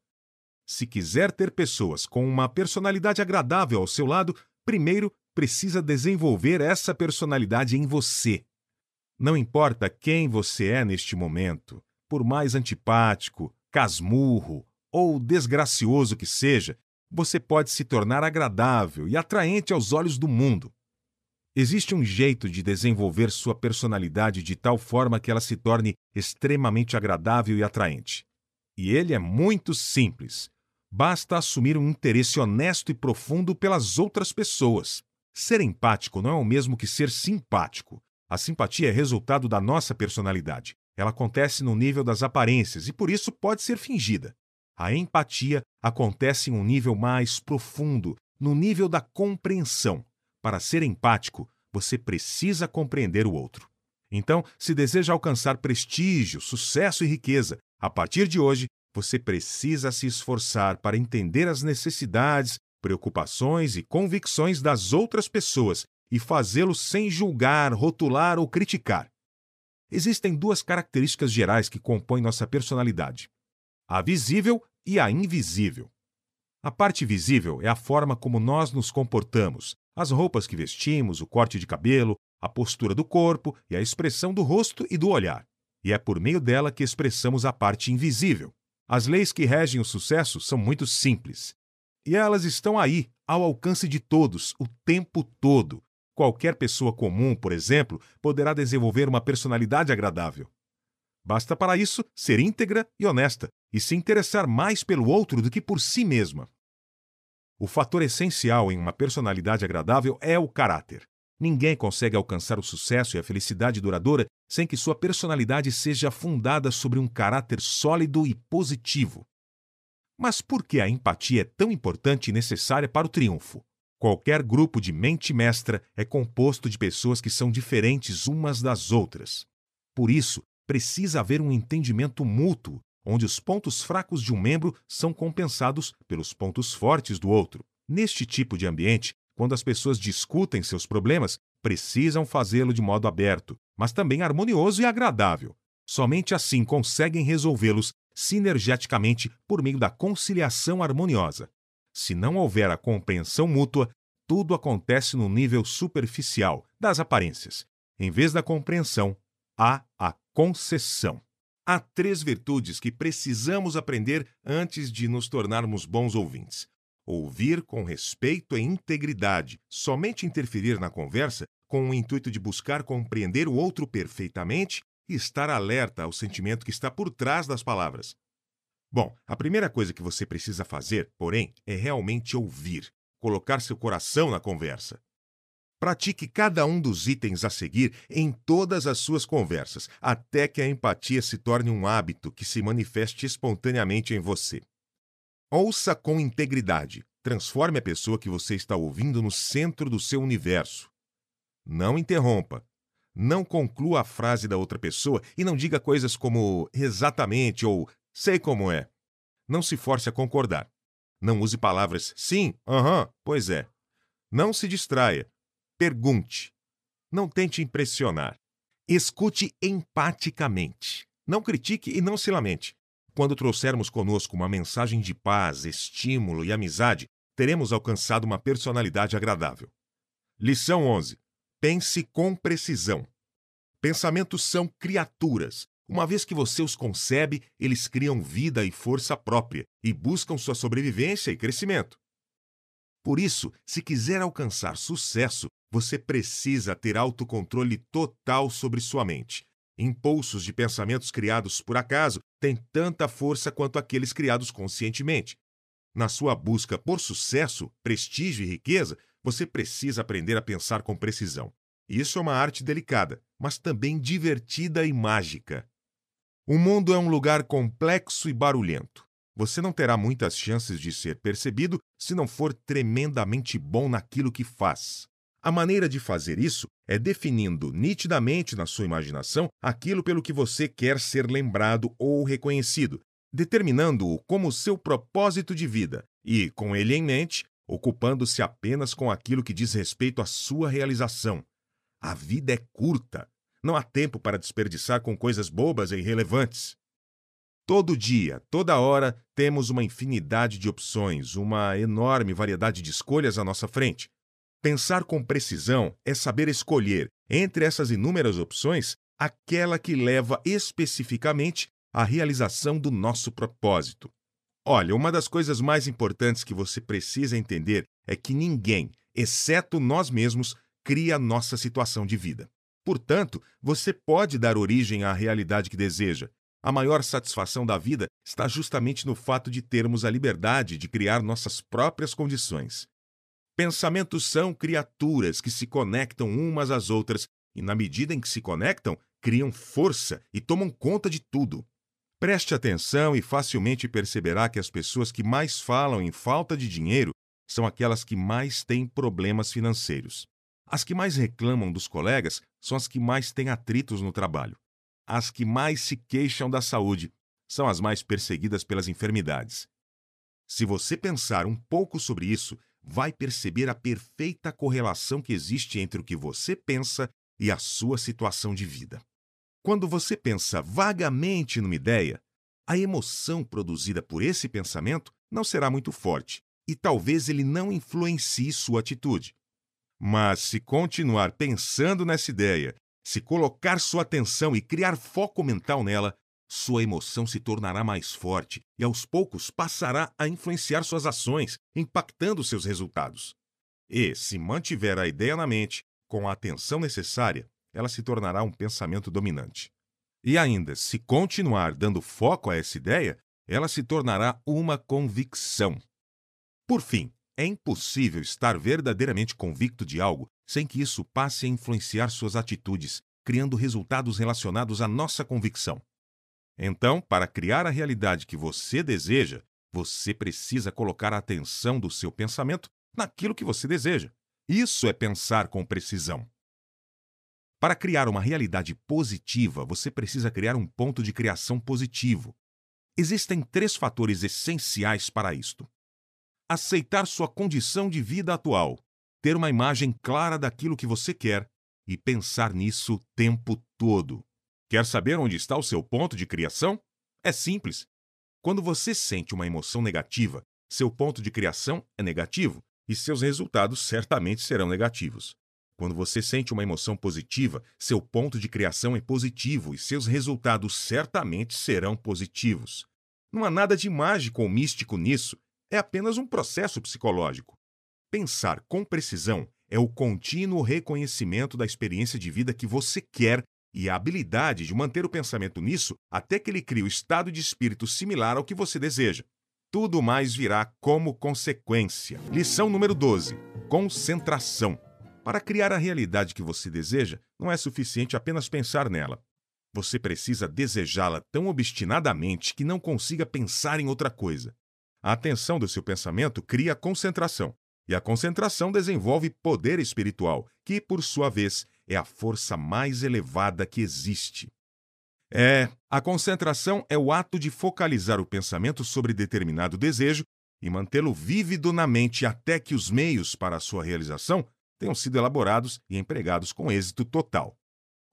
Se quiser ter pessoas com uma personalidade agradável ao seu lado, primeiro precisa desenvolver essa personalidade em você. Não importa quem você é neste momento, por mais antipático, casmurro ou desgracioso que seja, você pode se tornar agradável e atraente aos olhos do mundo. Existe um jeito de desenvolver sua personalidade de tal forma que ela se torne extremamente agradável e atraente. E ele é muito simples. Basta assumir um interesse honesto e profundo pelas outras pessoas. Ser empático não é o mesmo que ser simpático. A simpatia é resultado da nossa personalidade. Ela acontece no nível das aparências e por isso pode ser fingida. A empatia acontece em um nível mais profundo, no nível da compreensão. Para ser empático, você precisa compreender o outro. Então, se deseja alcançar prestígio, sucesso e riqueza, a partir de hoje, você precisa se esforçar para entender as necessidades, preocupações e convicções das outras pessoas e fazê-lo sem julgar, rotular ou criticar. Existem duas características gerais que compõem nossa personalidade: a visível e a invisível. A parte visível é a forma como nós nos comportamos, as roupas que vestimos, o corte de cabelo, a postura do corpo e a expressão do rosto e do olhar. E é por meio dela que expressamos a parte invisível. As leis que regem o sucesso são muito simples. E elas estão aí, ao alcance de todos, o tempo todo. Qualquer pessoa comum, por exemplo, poderá desenvolver uma personalidade agradável. Basta para isso ser íntegra e honesta e se interessar mais pelo outro do que por si mesma. O fator essencial em uma personalidade agradável é o caráter. Ninguém consegue alcançar o sucesso e a felicidade duradoura sem que sua personalidade seja fundada sobre um caráter sólido e positivo. Mas por que a empatia é tão importante e necessária para o triunfo? Qualquer grupo de mente mestra é composto de pessoas que são diferentes umas das outras. Por isso, precisa haver um entendimento mútuo, onde os pontos fracos de um membro são compensados pelos pontos fortes do outro. Neste tipo de ambiente, quando as pessoas discutem seus problemas, precisam fazê-lo de modo aberto, mas também harmonioso e agradável. Somente assim conseguem resolvê-los sinergeticamente por meio da conciliação harmoniosa. Se não houver a compreensão mútua, tudo acontece no nível superficial das aparências. Em vez da compreensão, há a concessão. Há três virtudes que precisamos aprender antes de nos tornarmos bons ouvintes. Ouvir com respeito e integridade, somente interferir na conversa com o intuito de buscar compreender o outro perfeitamente e estar alerta ao sentimento que está por trás das palavras. Bom, a primeira coisa que você precisa fazer, porém, é realmente ouvir, colocar seu coração na conversa. Pratique cada um dos itens a seguir em todas as suas conversas, até que a empatia se torne um hábito que se manifeste espontaneamente em você. Ouça com integridade. Transforme a pessoa que você está ouvindo no centro do seu universo. Não interrompa. Não conclua a frase da outra pessoa e não diga coisas como exatamente ou sei como é. Não se force a concordar. Não use palavras sim, aham, pois é. Não se distraia. Pergunte. Não tente impressionar. Escute empaticamente. Não critique e não se lamente. Quando trouxermos conosco uma mensagem de paz, estímulo e amizade, teremos alcançado uma personalidade agradável. Lição 11. Pense com precisão. Pensamentos são criaturas. Uma vez que você os concebe, eles criam vida e força própria e buscam sua sobrevivência e crescimento. Por isso, se quiser alcançar sucesso, você precisa ter autocontrole total sobre sua mente. Impulsos de pensamentos criados por acaso têm tanta força quanto aqueles criados conscientemente. Na sua busca por sucesso, prestígio e riqueza, você precisa aprender a pensar com precisão. Isso é uma arte delicada, mas também divertida e mágica. O mundo é um lugar complexo e barulhento. Você não terá muitas chances de ser percebido se não for tremendamente bom naquilo que faz. A maneira de fazer isso é definindo nitidamente na sua imaginação aquilo pelo que você quer ser lembrado ou reconhecido, determinando-o como seu propósito de vida e, com ele em mente, ocupando-se apenas com aquilo que diz respeito à sua realização. A vida é curta. Não há tempo para desperdiçar com coisas bobas e irrelevantes. Todo dia, toda hora, temos uma infinidade de opções, uma enorme variedade de escolhas à nossa frente. Pensar com precisão é saber escolher, entre essas inúmeras opções, aquela que leva especificamente à realização do nosso propósito. Olha, uma das coisas mais importantes que você precisa entender é que ninguém, exceto nós mesmos, cria nossa situação de vida. Portanto, você pode dar origem à realidade que deseja. A maior satisfação da vida está justamente no fato de termos a liberdade de criar nossas próprias condições. Pensamentos são criaturas que se conectam umas às outras e, na medida em que se conectam, criam força e tomam conta de tudo. Preste atenção e facilmente perceberá que as pessoas que mais falam em falta de dinheiro são aquelas que mais têm problemas financeiros. As que mais reclamam dos colegas são as que mais têm atritos no trabalho. As que mais se queixam da saúde são as mais perseguidas pelas enfermidades. Se você pensar um pouco sobre isso, vai perceber a perfeita correlação que existe entre o que você pensa e a sua situação de vida. Quando você pensa vagamente numa ideia, a emoção produzida por esse pensamento não será muito forte e talvez ele não influencie sua atitude. Mas se continuar pensando nessa ideia, se colocar sua atenção e criar foco mental nela, sua emoção se tornará mais forte e aos poucos passará a influenciar suas ações, impactando seus resultados. E, se mantiver a ideia na mente, com a atenção necessária, ela se tornará um pensamento dominante. E ainda, se continuar dando foco a essa ideia, ela se tornará uma convicção. Por fim, é impossível estar verdadeiramente convicto de algo sem que isso passe a influenciar suas atitudes, criando resultados relacionados à nossa convicção. Então, para criar a realidade que você deseja, você precisa colocar a atenção do seu pensamento naquilo que você deseja. Isso é pensar com precisão. Para criar uma realidade positiva, você precisa criar um ponto de criação positivo. Existem três fatores essenciais para isto: aceitar sua condição de vida atual, ter uma imagem clara daquilo que você quer e pensar nisso o tempo todo. Quer saber onde está o seu ponto de criação? É simples. Quando você sente uma emoção negativa, seu ponto de criação é negativo e seus resultados certamente serão negativos. Quando você sente uma emoção positiva, seu ponto de criação é positivo e seus resultados certamente serão positivos. Não há nada de mágico ou místico nisso, é apenas um processo psicológico. Pensar com precisão é o contínuo reconhecimento da experiência de vida que você quer e a habilidade de manter o pensamento nisso até que ele crie o estado de espírito similar ao que você deseja. Tudo mais virá como consequência. Lição número 12: Concentração. Para criar a realidade que você deseja, não é suficiente apenas pensar nela. Você precisa desejá-la tão obstinadamente que não consiga pensar em outra coisa. A atenção do seu pensamento cria concentração. E a concentração desenvolve poder espiritual, que, por sua vez, é a força mais elevada que existe. É, a concentração é o ato de focalizar o pensamento sobre determinado desejo e mantê-lo vívido na mente até que os meios para a sua realização tenham sido elaborados e empregados com êxito total.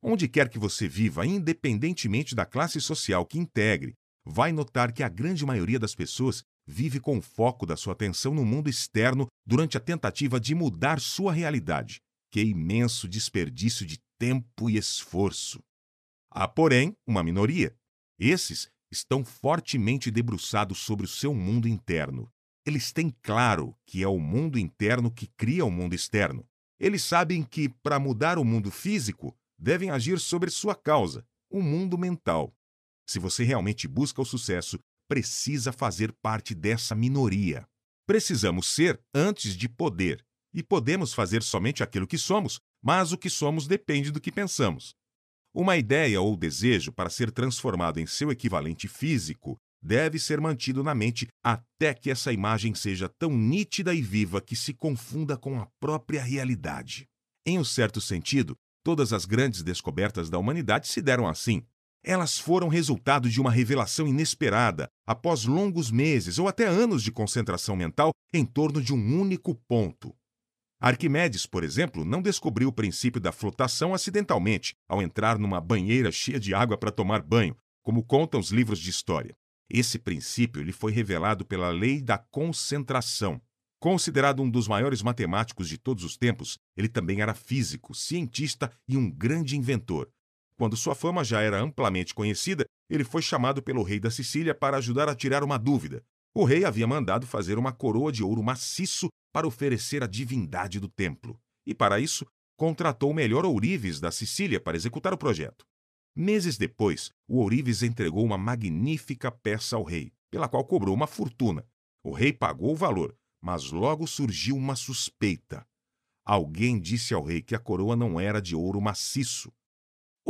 Onde quer que você viva, independentemente da classe social que integre, vai notar que a grande maioria das pessoas vive com o foco da sua atenção no mundo externo durante a tentativa de mudar sua realidade. Que imenso desperdício de tempo e esforço! Há, porém, uma minoria. Esses estão fortemente debruçados sobre o seu mundo interno. Eles têm claro que é o mundo interno que cria o mundo externo. Eles sabem que, para mudar o mundo físico, devem agir sobre sua causa, o mundo mental. Se você realmente busca o sucesso, precisa fazer parte dessa minoria. Precisamos ser antes de poder, e podemos fazer somente aquilo que somos, mas o que somos depende do que pensamos. Uma ideia ou desejo, para ser transformado em seu equivalente físico, deve ser mantido na mente até que essa imagem seja tão nítida e viva que se confunda com a própria realidade. Em um certo sentido, todas as grandes descobertas da humanidade se deram assim. Elas foram resultado de uma revelação inesperada, após longos meses ou até anos de concentração mental em torno de um único ponto. Arquimedes, por exemplo, não descobriu o princípio da flotação acidentalmente ao entrar numa banheira cheia de água para tomar banho, como contam os livros de história. Esse princípio lhe foi revelado pela lei da concentração. Considerado um dos maiores matemáticos de todos os tempos, ele também era físico, cientista e um grande inventor. Quando sua fama já era amplamente conhecida, ele foi chamado pelo rei da Sicília para ajudar a tirar uma dúvida. O rei havia mandado fazer uma coroa de ouro maciço para oferecer à divindade do templo, e para isso contratou o melhor ourives da Sicília para executar o projeto. Meses depois, o ourives entregou uma magnífica peça ao rei, pela qual cobrou uma fortuna. O rei pagou o valor, mas logo surgiu uma suspeita. Alguém disse ao rei que a coroa não era de ouro maciço,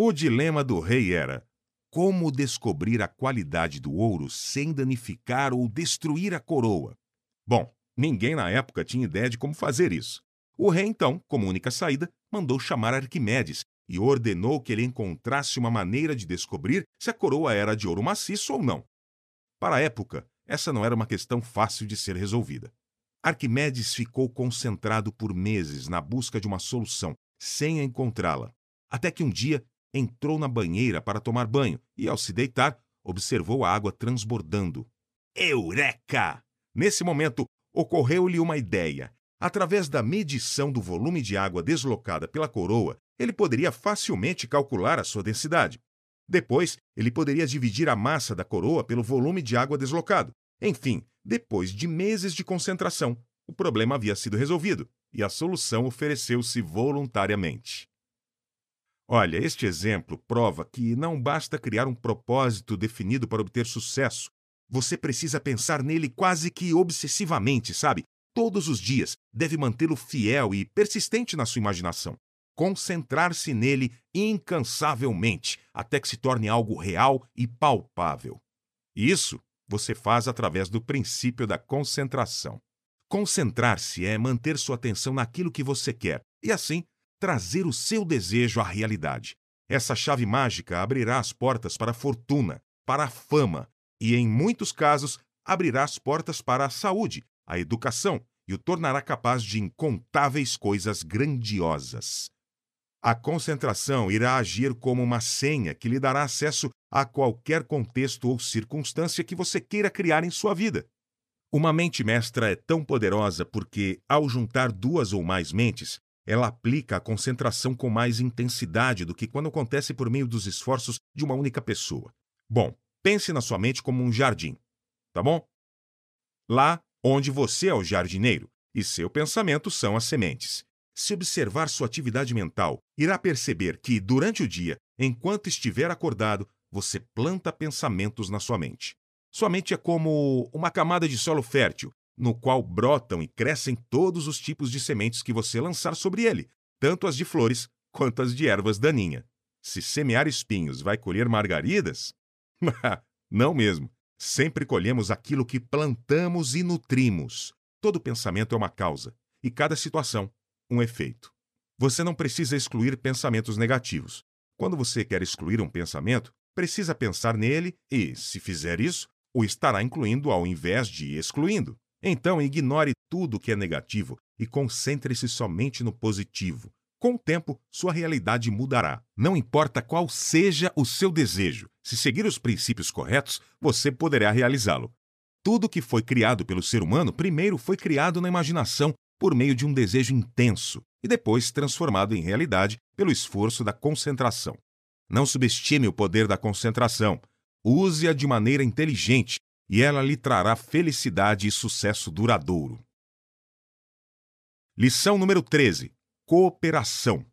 o dilema do rei era: como descobrir a qualidade do ouro sem danificar ou destruir a coroa? Bom, ninguém na época tinha ideia de como fazer isso. O rei, então, como única saída, mandou chamar Arquimedes e ordenou que ele encontrasse uma maneira de descobrir se a coroa era de ouro maciço ou não. Para a época, essa não era uma questão fácil de ser resolvida. Arquimedes ficou concentrado por meses na busca de uma solução, sem encontrá-la, até que um dia entrou na banheira para tomar banho e, ao se deitar, observou a água transbordando. Eureka! Nesse momento, ocorreu-lhe uma ideia. Através da medição do volume de água deslocada pela coroa, ele poderia facilmente calcular a sua densidade. Depois, ele poderia dividir a massa da coroa pelo volume de água deslocado. Enfim, depois de meses de concentração, o problema havia sido resolvido e a solução ofereceu-se voluntariamente. Olha, este exemplo prova que não basta criar um propósito definido para obter sucesso. Você precisa pensar nele quase que obsessivamente, sabe? Todos os dias deve mantê-lo fiel e persistente na sua imaginação. Concentrar-se nele incansavelmente até que se torne algo real e palpável. Isso você faz através do princípio da concentração. Concentrar-se é manter sua atenção naquilo que você quer e, assim, trazer o seu desejo à realidade. Essa chave mágica abrirá as portas para a fortuna, para a fama e, em muitos casos, abrirá as portas para a saúde, a educação e o tornará capaz de incontáveis coisas grandiosas. A concentração irá agir como uma senha que lhe dará acesso a qualquer contexto ou circunstância que você queira criar em sua vida. Uma mente mestra é tão poderosa porque, ao juntar duas ou mais mentes, ela aplica a concentração com mais intensidade do que quando acontece por meio dos esforços de uma única pessoa. Bom, pense na sua mente como um jardim, tá bom? Lá onde você é o jardineiro e seu pensamento são as sementes. Se observar sua atividade mental, irá perceber que, durante o dia, enquanto estiver acordado, você planta pensamentos na sua mente. Sua mente é como uma camada de solo fértil no qual brotam e crescem todos os tipos de sementes que você lançar sobre ele, tanto as de flores quanto as de ervas daninhas. Se semear espinhos, vai colher margaridas? Não mesmo. Sempre colhemos aquilo que plantamos e nutrimos. Todo pensamento é uma causa, e cada situação, um efeito. Você não precisa excluir pensamentos negativos. Quando você quer excluir um pensamento, precisa pensar nele e, se fizer isso, o estará incluindo ao invés de excluindo. Então, ignore tudo que é negativo e concentre-se somente no positivo. Com o tempo, sua realidade mudará. Não importa qual seja o seu desejo, se seguir os princípios corretos, você poderá realizá-lo. Tudo que foi criado pelo ser humano primeiro foi criado na imaginação por meio de um desejo intenso e depois transformado em realidade pelo esforço da concentração. Não subestime o poder da concentração. Use-a de maneira inteligente e ela lhe trará felicidade e sucesso duradouro. Lição número 13: Cooperação.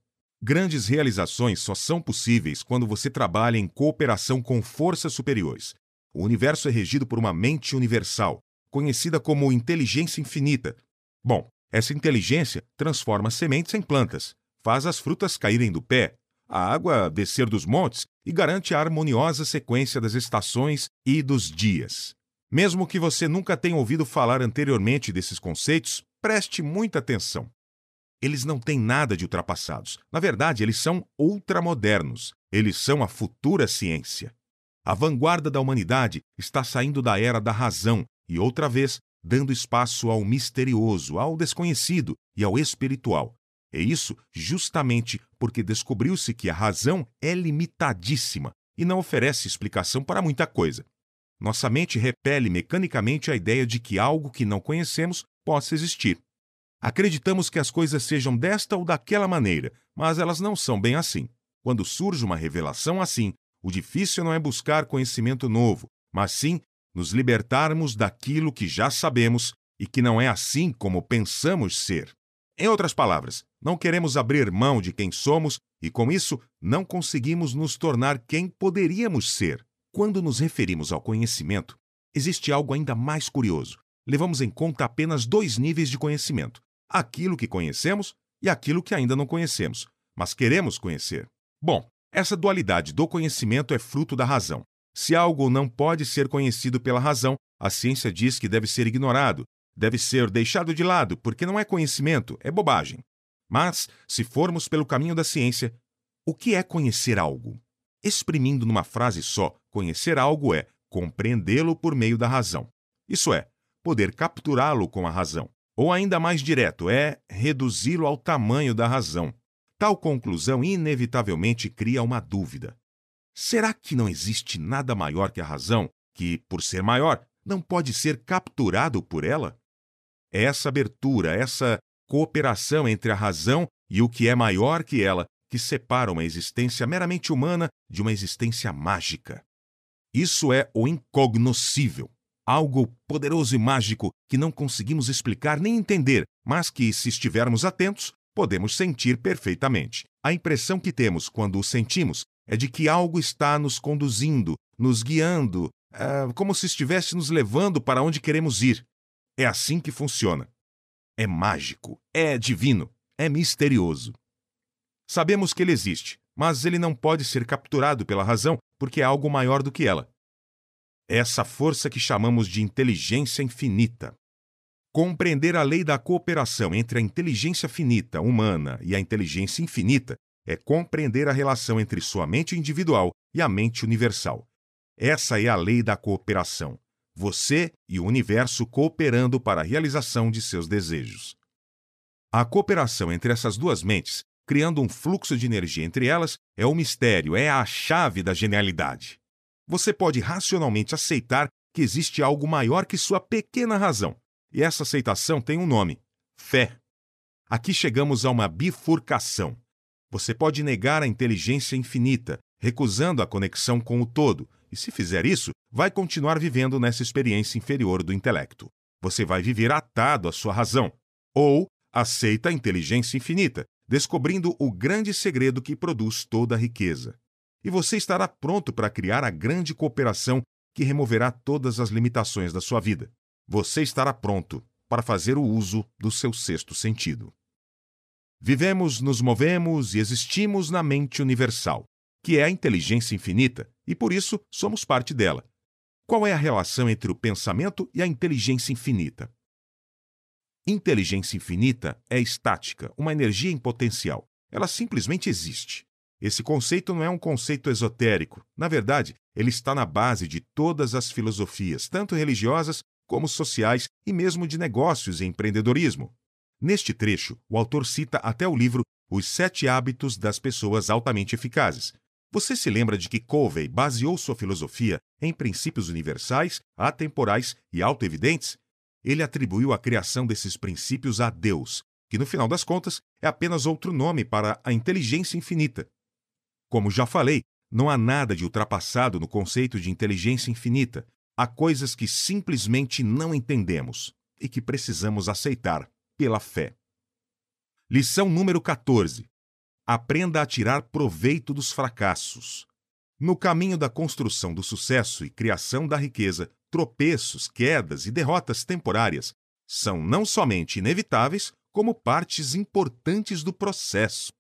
Grandes realizações só são possíveis quando você trabalha em cooperação com forças superiores. O universo é regido por uma mente universal, conhecida como inteligência infinita. Bom, essa inteligência transforma sementes em plantas, faz as frutas caírem do pé, a água descer dos montes e garante a harmoniosa sequência das estações e dos dias. Mesmo que você nunca tenha ouvido falar anteriormente desses conceitos, preste muita atenção. Eles não têm nada de ultrapassados. Na verdade, eles são ultramodernos. Eles são a futura ciência. A vanguarda da humanidade está saindo da era da razão e, outra vez, dando espaço ao misterioso, ao desconhecido e ao espiritual. E isso justamente porque descobriu-se que a razão é limitadíssima e não oferece explicação para muita coisa. Nossa mente repele mecanicamente a ideia de que algo que não conhecemos possa existir. Acreditamos que as coisas sejam desta ou daquela maneira, mas elas não são bem assim. Quando surge uma revelação assim, o difícil não é buscar conhecimento novo, mas sim nos libertarmos daquilo que já sabemos e que não é assim como pensamos ser. Em outras palavras, não queremos abrir mão de quem somos e, com isso, não conseguimos nos tornar quem poderíamos ser. Quando nos referimos ao conhecimento, existe algo ainda mais curioso. Levamos em conta apenas dois níveis de conhecimento: aquilo que conhecemos e aquilo que ainda não conhecemos, mas queremos conhecer. Bom, essa dualidade do conhecimento é fruto da razão. Se algo não pode ser conhecido pela razão, a ciência diz que deve ser ignorado, deve ser deixado de lado, porque não é conhecimento, é bobagem. Mas, se formos pelo caminho da ciência, o que é conhecer algo? Exprimindo numa frase só, conhecer algo é compreendê-lo por meio da razão. Isso é, poder capturá-lo com a razão. Ou ainda mais direto, é reduzi-lo ao tamanho da razão. Tal conclusão inevitavelmente cria uma dúvida. Será que não existe nada maior que a razão, que, por ser maior, não pode ser capturado por ela? Essa abertura, essa cooperação entre a razão e o que é maior que ela, que separa uma existência meramente humana de uma existência mágica. Isso é o incognoscível, algo poderoso e mágico que não conseguimos explicar nem entender, mas que, se estivermos atentos, podemos sentir perfeitamente. A impressão que temos quando o sentimos é de que algo está nos conduzindo, nos guiando, é, como se estivesse nos levando para onde queremos ir. É assim que funciona. É mágico, é divino, é misterioso. Sabemos que ele existe, mas ele não pode ser capturado pela razão porque é algo maior do que ela. Essa força que chamamos de inteligência infinita. Compreender a lei da cooperação entre a inteligência finita humana e a inteligência infinita é compreender a relação entre sua mente individual e a mente universal. Essa é a lei da cooperação. Você e o universo cooperando para a realização de seus desejos. A cooperação entre essas duas mentes, criando um fluxo de energia entre elas, é o mistério, é a chave da genialidade. Você pode racionalmente aceitar que existe algo maior que sua pequena razão e essa aceitação tem um nome: fé. Aqui chegamos a uma bifurcação. Você pode negar a inteligência infinita, recusando a conexão com o todo, e se fizer isso, vai continuar vivendo nessa experiência inferior do intelecto. Você vai viver atado à sua razão. Ou aceita a inteligência infinita, descobrindo o grande segredo que produz toda a riqueza. E você estará pronto para criar a grande cooperação que removerá todas as limitações da sua vida você estará pronto para fazer o uso do seu sexto sentido. Vivemos, nos movemos e existimos na mente universal, que é a inteligência infinita, e por isso somos parte dela. Qual é a relação entre o pensamento e a inteligência infinita? Inteligência infinita é estática, uma energia em potencial. Ela simplesmente existe. Esse conceito não é um conceito esotérico. Na verdade, ele está na base de todas as filosofias, tanto religiosas como sociais e mesmo de negócios e empreendedorismo. Neste trecho, o autor cita até o livro Os Sete Hábitos das Pessoas Altamente Eficazes. Você se lembra de que Covey baseou sua filosofia em princípios universais, atemporais e autoevidentes? Ele atribuiu a criação desses princípios a Deus, que no final das contas é apenas outro nome para a inteligência infinita. Como já falei, não há nada de ultrapassado no conceito de inteligência infinita, Há coisas que simplesmente não entendemos e que precisamos aceitar pela fé. Lição número 14. Aprenda a tirar proveito dos fracassos. No caminho da construção do sucesso e criação da riqueza, tropeços, quedas e derrotas temporárias são não somente inevitáveis, como partes importantes do processo.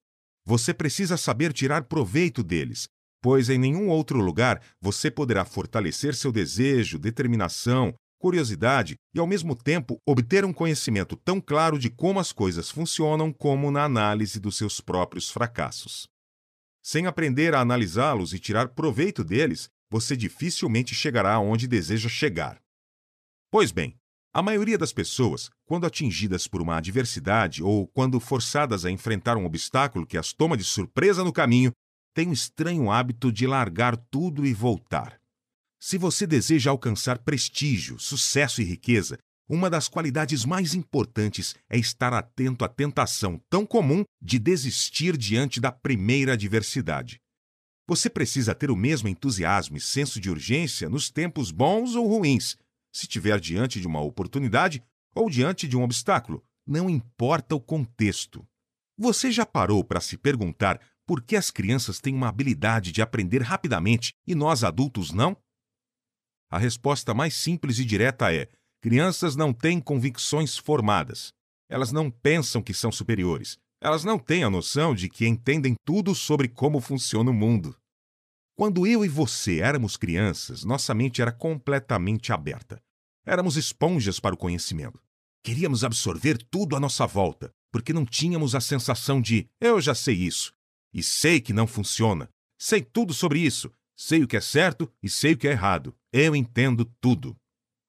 Você precisa saber tirar proveito deles pois em nenhum outro lugar você poderá fortalecer seu desejo, determinação, curiosidade e, ao mesmo tempo, obter um conhecimento tão claro de como as coisas funcionam como na análise dos seus próprios fracassos. Sem aprender a analisá-los e tirar proveito deles, você dificilmente chegará aonde deseja chegar. Pois bem, a maioria das pessoas, quando atingidas por uma adversidade ou quando forçadas a enfrentar um obstáculo que as toma de surpresa no caminho, tem o estranho hábito de largar tudo e voltar. Se você deseja alcançar prestígio, sucesso e riqueza, uma das qualidades mais importantes é estar atento à tentação tão comum de desistir diante da primeira adversidade. Você precisa ter o mesmo entusiasmo e senso de urgência nos tempos bons ou ruins, se estiver diante de uma oportunidade ou diante de um obstáculo, não importa o contexto. Você já parou para se perguntar por que as crianças têm uma habilidade de aprender rapidamente e nós adultos não? A resposta mais simples e direta é: crianças não têm convicções formadas. Elas não pensam que são superiores. Elas não têm a noção de que entendem tudo sobre como funciona o mundo. Quando eu e você éramos crianças, nossa mente era completamente aberta. Éramos esponjas para o conhecimento. Queríamos absorver tudo à nossa volta, porque não tínhamos a sensação de eu já sei isso, e sei que não funciona. Sei tudo sobre isso. Sei o que é certo e sei o que é errado. Eu entendo tudo.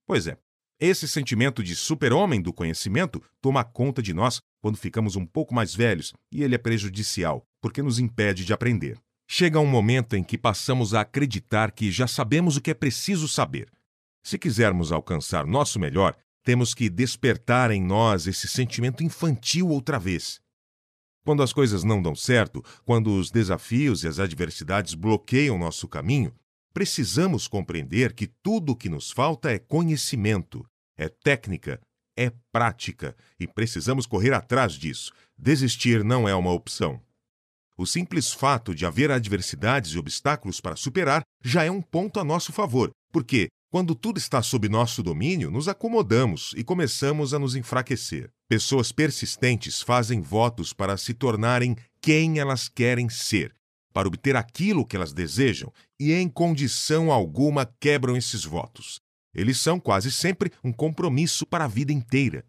Pois é, esse sentimento de super-homem do conhecimento toma conta de nós quando ficamos um pouco mais velhos e ele é prejudicial, porque nos impede de aprender. Chega um momento em que passamos a acreditar que já sabemos o que é preciso saber. Se quisermos alcançar nosso melhor, temos que despertar em nós esse sentimento infantil outra vez. Quando as coisas não dão certo, quando os desafios e as adversidades bloqueiam nosso caminho, precisamos compreender que tudo o que nos falta é conhecimento, é técnica, é prática e precisamos correr atrás disso. Desistir não é uma opção. O simples fato de haver adversidades e obstáculos para superar já é um ponto a nosso favor, porque, quando tudo está sob nosso domínio, nos acomodamos e começamos a nos enfraquecer. Pessoas persistentes fazem votos para se tornarem quem elas querem ser, para obter aquilo que elas desejam, e em condição alguma quebram esses votos. Eles são quase sempre um compromisso para a vida inteira.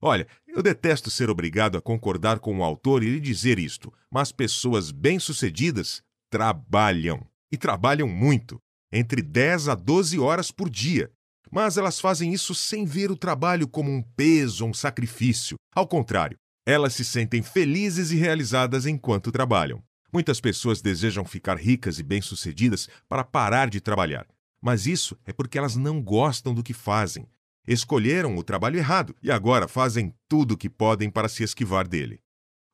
Olha, eu detesto ser obrigado a concordar com o autor e lhe dizer isto, mas pessoas bem-sucedidas trabalham. E trabalham muito entre 10 a 12 horas por dia. Mas elas fazem isso sem ver o trabalho como um peso ou um sacrifício. Ao contrário, elas se sentem felizes e realizadas enquanto trabalham. Muitas pessoas desejam ficar ricas e bem-sucedidas para parar de trabalhar. Mas isso é porque elas não gostam do que fazem. Escolheram o trabalho errado e agora fazem tudo o que podem para se esquivar dele.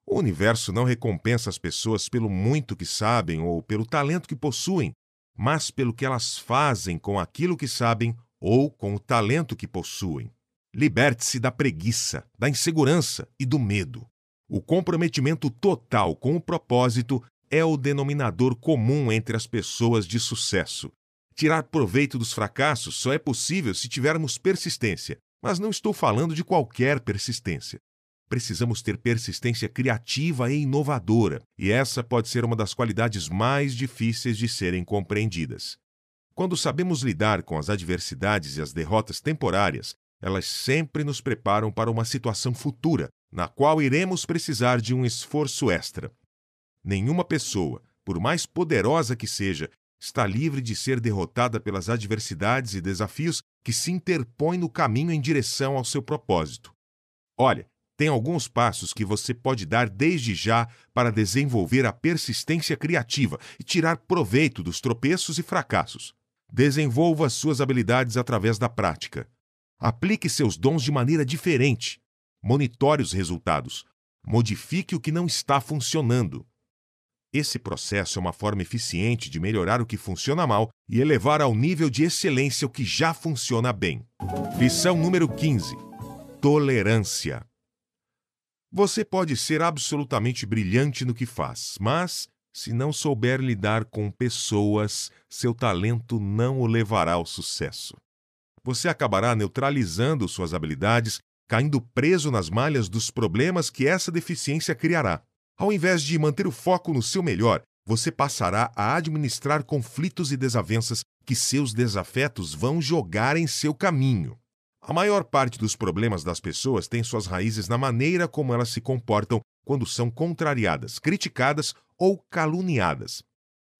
O universo não recompensa as pessoas pelo muito que sabem ou pelo talento que possuem, mas pelo que elas fazem com aquilo que sabem ou com o talento que possuem. Liberte-se da preguiça, da insegurança e do medo. O comprometimento total com o propósito é o denominador comum entre as pessoas de sucesso. Tirar proveito dos fracassos só é possível se tivermos persistência, mas não estou falando de qualquer persistência. Precisamos ter persistência criativa e inovadora, e essa pode ser uma das qualidades mais difíceis de serem compreendidas. Quando sabemos lidar com as adversidades e as derrotas temporárias, elas sempre nos preparam para uma situação futura, na qual iremos precisar de um esforço extra. Nenhuma pessoa, por mais poderosa que seja, está livre de ser derrotada pelas adversidades e desafios que se interpõem no caminho em direção ao seu propósito. Olha, tem alguns passos que você pode dar desde já para desenvolver a persistência criativa e tirar proveito dos tropeços e fracassos. Desenvolva suas habilidades através da prática. Aplique seus dons de maneira diferente. Monitore os resultados. Modifique o que não está funcionando. Esse processo é uma forma eficiente de melhorar o que funciona mal e elevar ao nível de excelência o que já funciona bem. Lição número 15: Tolerância. Você pode ser absolutamente brilhante no que faz, mas, se não souber lidar com pessoas, seu talento não o levará ao sucesso. Você acabará neutralizando suas habilidades, caindo preso nas malhas dos problemas que essa deficiência criará. Ao invés de manter o foco no seu melhor, você passará a administrar conflitos e desavenças que seus desafetos vão jogar em seu caminho. A maior parte dos problemas das pessoas tem suas raízes na maneira como elas se comportam quando são contrariadas, criticadas ou caluniadas.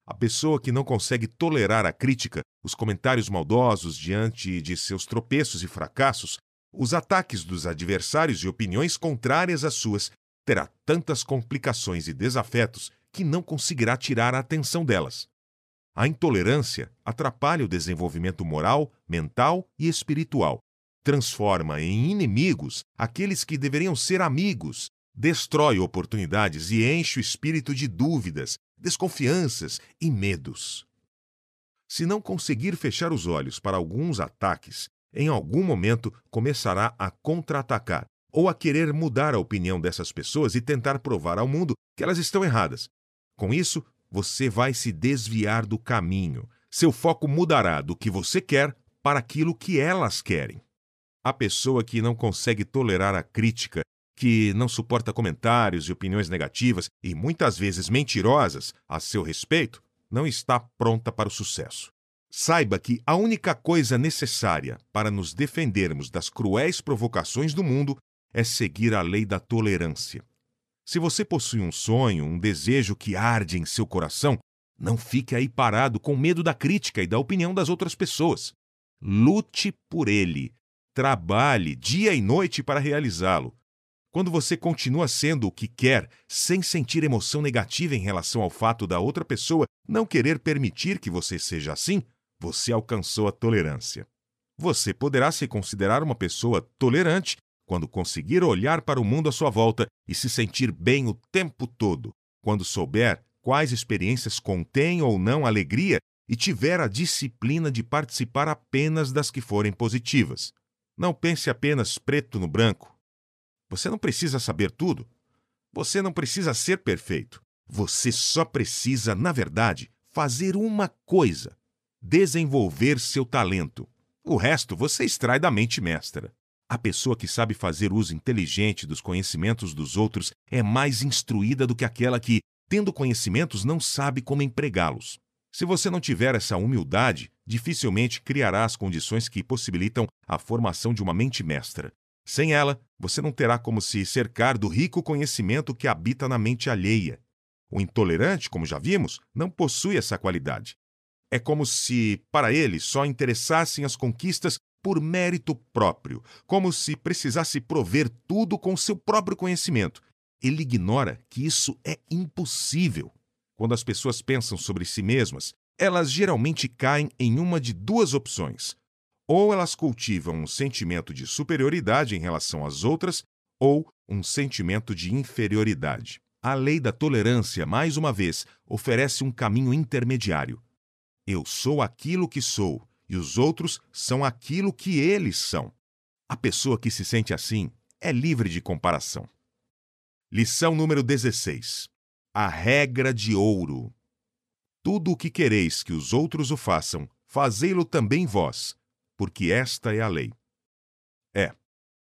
A pessoa que não consegue tolerar a crítica, os comentários maldosos diante de seus tropeços e fracassos, os ataques dos adversários e opiniões contrárias às suas, terá tantas complicações e desafetos que não conseguirá tirar a atenção delas. A intolerância atrapalha o desenvolvimento moral, mental e espiritual transforma em inimigos aqueles que deveriam ser amigos, destrói oportunidades e enche o espírito de dúvidas, desconfianças e medos. Se não conseguir fechar os olhos para alguns ataques, em algum momento começará a contra-atacar ou a querer mudar a opinião dessas pessoas e tentar provar ao mundo que elas estão erradas. Com isso, você vai se desviar do caminho. Seu foco mudará do que você quer para aquilo que elas querem. A pessoa que não consegue tolerar a crítica, que não suporta comentários e opiniões negativas e muitas vezes mentirosas a seu respeito, não está pronta para o sucesso. Saiba que a única coisa necessária para nos defendermos das cruéis provocações do mundo é seguir a lei da tolerância. Se você possui um sonho, um desejo que arde em seu coração, não fique aí parado com medo da crítica e da opinião das outras pessoas. Lute por ele, Trabalhe dia e noite para realizá-lo. Quando você continua sendo o que quer, sem sentir emoção negativa em relação ao fato da outra pessoa não querer permitir que você seja assim, você alcançou a tolerância. Você poderá se considerar uma pessoa tolerante quando conseguir olhar para o mundo à sua volta e se sentir bem o tempo todo, quando souber quais experiências contêm ou não alegria e tiver a disciplina de participar apenas das que forem positivas. Não pense apenas preto no branco. Você não precisa saber tudo. Você não precisa ser perfeito. Você só precisa, na verdade, fazer uma coisa: desenvolver seu talento. O resto você extrai da mente mestra. A pessoa que sabe fazer uso inteligente dos conhecimentos dos outros é mais instruída do que aquela que, tendo conhecimentos, não sabe como empregá-los. Se você não tiver essa humildade, dificilmente criará as condições que possibilitam a formação de uma mente mestra. Sem ela, você não terá como se cercar do rico conhecimento que habita na mente alheia. O intolerante, como já vimos, não possui essa qualidade. É como se, para ele, só interessassem as conquistas por mérito próprio, como se precisasse prover tudo com seu próprio conhecimento. Ele ignora que isso é impossível. Quando as pessoas pensam sobre si mesmas, elas geralmente caem em uma de duas opções. Ou elas cultivam um sentimento de superioridade em relação às outras, ou um sentimento de inferioridade. A lei da tolerância, mais uma vez, oferece um caminho intermediário. Eu sou aquilo que sou e os outros são aquilo que eles são. A pessoa que se sente assim é livre de comparação. Lição número 16. A regra de ouro. Tudo o que quereis que os outros o façam, fazei-lo também vós, porque esta é a lei. É,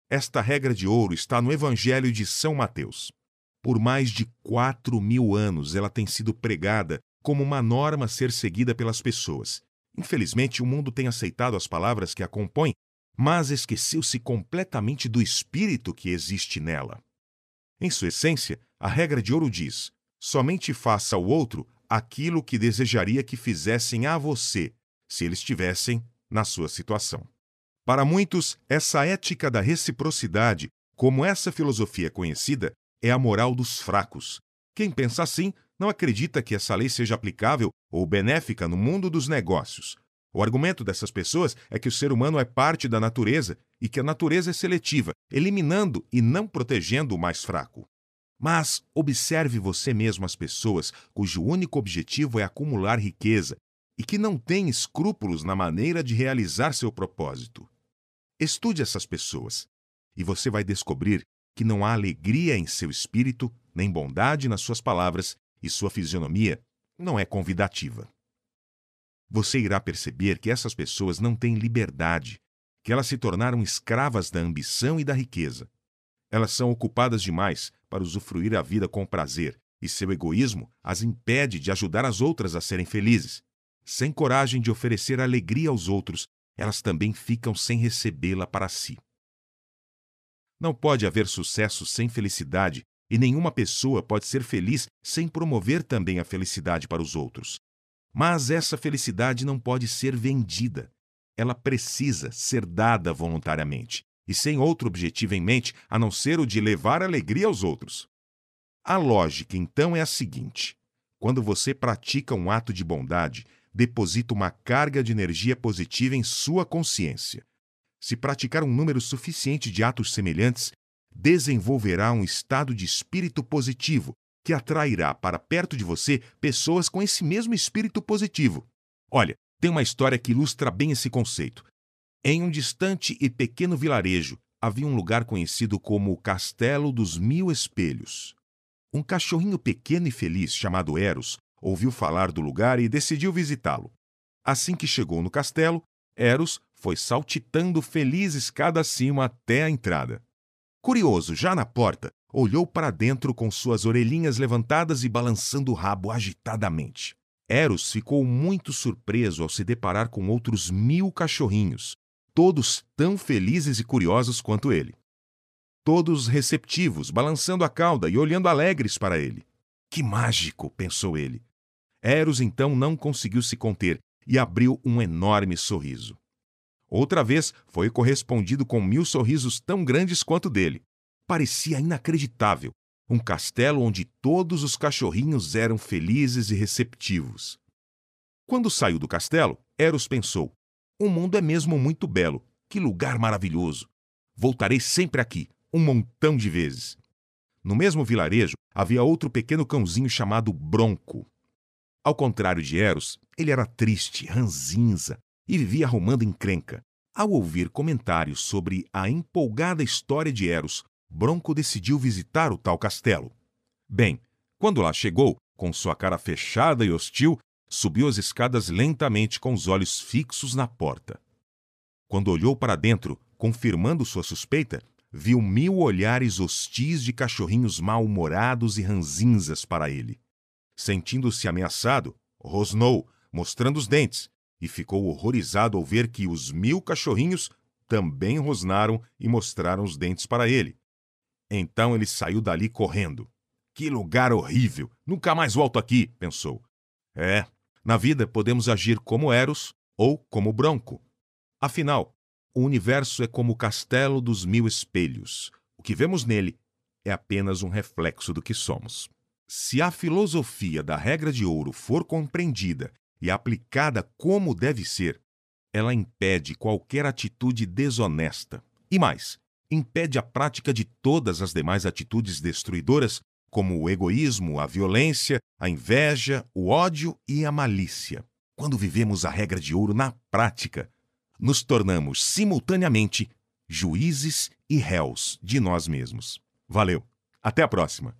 esta regra de ouro está no Evangelho de São Mateus. Por mais de quatro mil anos ela tem sido pregada como uma norma a ser seguida pelas pessoas. Infelizmente, o mundo tem aceitado as palavras que a compõem, mas esqueceu-se completamente do espírito que existe nela. Em sua essência, a regra de ouro diz: somente faça ao outro aquilo que desejaria que fizessem a você, se eles estivessem na sua situação. Para muitos, essa ética da reciprocidade, como essa filosofia conhecida, é a moral dos fracos. Quem pensa assim não acredita que essa lei seja aplicável ou benéfica no mundo dos negócios. O argumento dessas pessoas é que o ser humano é parte da natureza e que a natureza é seletiva, eliminando e não protegendo o mais fraco. Mas observe você mesmo as pessoas cujo único objetivo é acumular riqueza e que não têm escrúpulos na maneira de realizar seu propósito. Estude essas pessoas e você vai descobrir que não há alegria em seu espírito, nem bondade nas suas palavras, e sua fisionomia não é convidativa. Você irá perceber que essas pessoas não têm liberdade, que elas se tornaram escravas da ambição e da riqueza. Elas são ocupadas demais para usufruir a vida com prazer, e seu egoísmo as impede de ajudar as outras a serem felizes. Sem coragem de oferecer alegria aos outros, elas também ficam sem recebê-la para si. Não pode haver sucesso sem felicidade, e nenhuma pessoa pode ser feliz sem promover também a felicidade para os outros. Mas essa felicidade não pode ser vendida. Ela precisa ser dada voluntariamente, e sem outro objetivo em mente a não ser o de levar alegria aos outros. A lógica, então, é a seguinte: quando você pratica um ato de bondade, deposita uma carga de energia positiva em sua consciência se praticar um número suficiente de atos semelhantes, desenvolverá um estado de espírito positivo que atrairá para perto de você pessoas com esse mesmo espírito positivo. Olha, tem uma história que ilustra bem esse conceito. Em um distante e pequeno vilarejo havia um lugar conhecido como o Castelo dos Mil Espelhos. Um cachorrinho pequeno e feliz chamado Eros ouviu falar do lugar e decidiu visitá-lo. Assim que chegou no castelo, Eros foi saltitando feliz escada acima até a entrada. Curioso, já na porta, olhou para dentro com suas orelhinhas levantadas e balançando o rabo agitadamente. Eros ficou muito surpreso ao se deparar com outros mil cachorrinhos, todos tão felizes e curiosos quanto ele. Todos receptivos, balançando a cauda e olhando alegres para ele. Que mágico, pensou ele. Eros então não conseguiu se conter e abriu um enorme sorriso. Outra vez foi correspondido com mil sorrisos tão grandes quanto dele. Parecia inacreditável. Um castelo onde todos os cachorrinhos eram felizes e receptivos. Quando saiu do castelo, Eros pensou: O mundo é mesmo muito belo. Que lugar maravilhoso! Voltarei sempre aqui, um montão de vezes. No mesmo vilarejo havia outro pequeno cãozinho chamado Bronco. Ao contrário de Eros, ele era triste, ranzinza, e vivia arrumando encrenca. Ao ouvir comentários sobre a empolgada história de Eros, Bronco decidiu visitar o tal castelo. Bem, quando lá chegou, com sua cara fechada e hostil, subiu as escadas lentamente com os olhos fixos na porta. Quando olhou para dentro, confirmando sua suspeita, viu mil olhares hostis de cachorrinhos mal-humorados e ranzinzas para ele. Sentindo-se ameaçado, rosnou, mostrando os dentes, e ficou horrorizado ao ver que os mil cachorrinhos também rosnaram e mostraram os dentes para ele. Então ele saiu dali correndo. Que lugar horrível! Nunca mais volto aqui, pensou. É, na vida podemos agir como Eros ou como Bronco. Afinal, o universo é como o castelo dos mil espelhos. O que vemos nele é apenas um reflexo do que somos. Se a filosofia da regra de ouro for compreendida e aplicada como deve ser, ela impede qualquer atitude desonesta. E mais, impede a prática de todas as demais atitudes destruidoras, como o egoísmo, a violência, a inveja, o ódio e a malícia. Quando vivemos a regra de ouro na prática, nos tornamos simultaneamente juízes e réus de nós mesmos. Valeu! Até a próxima!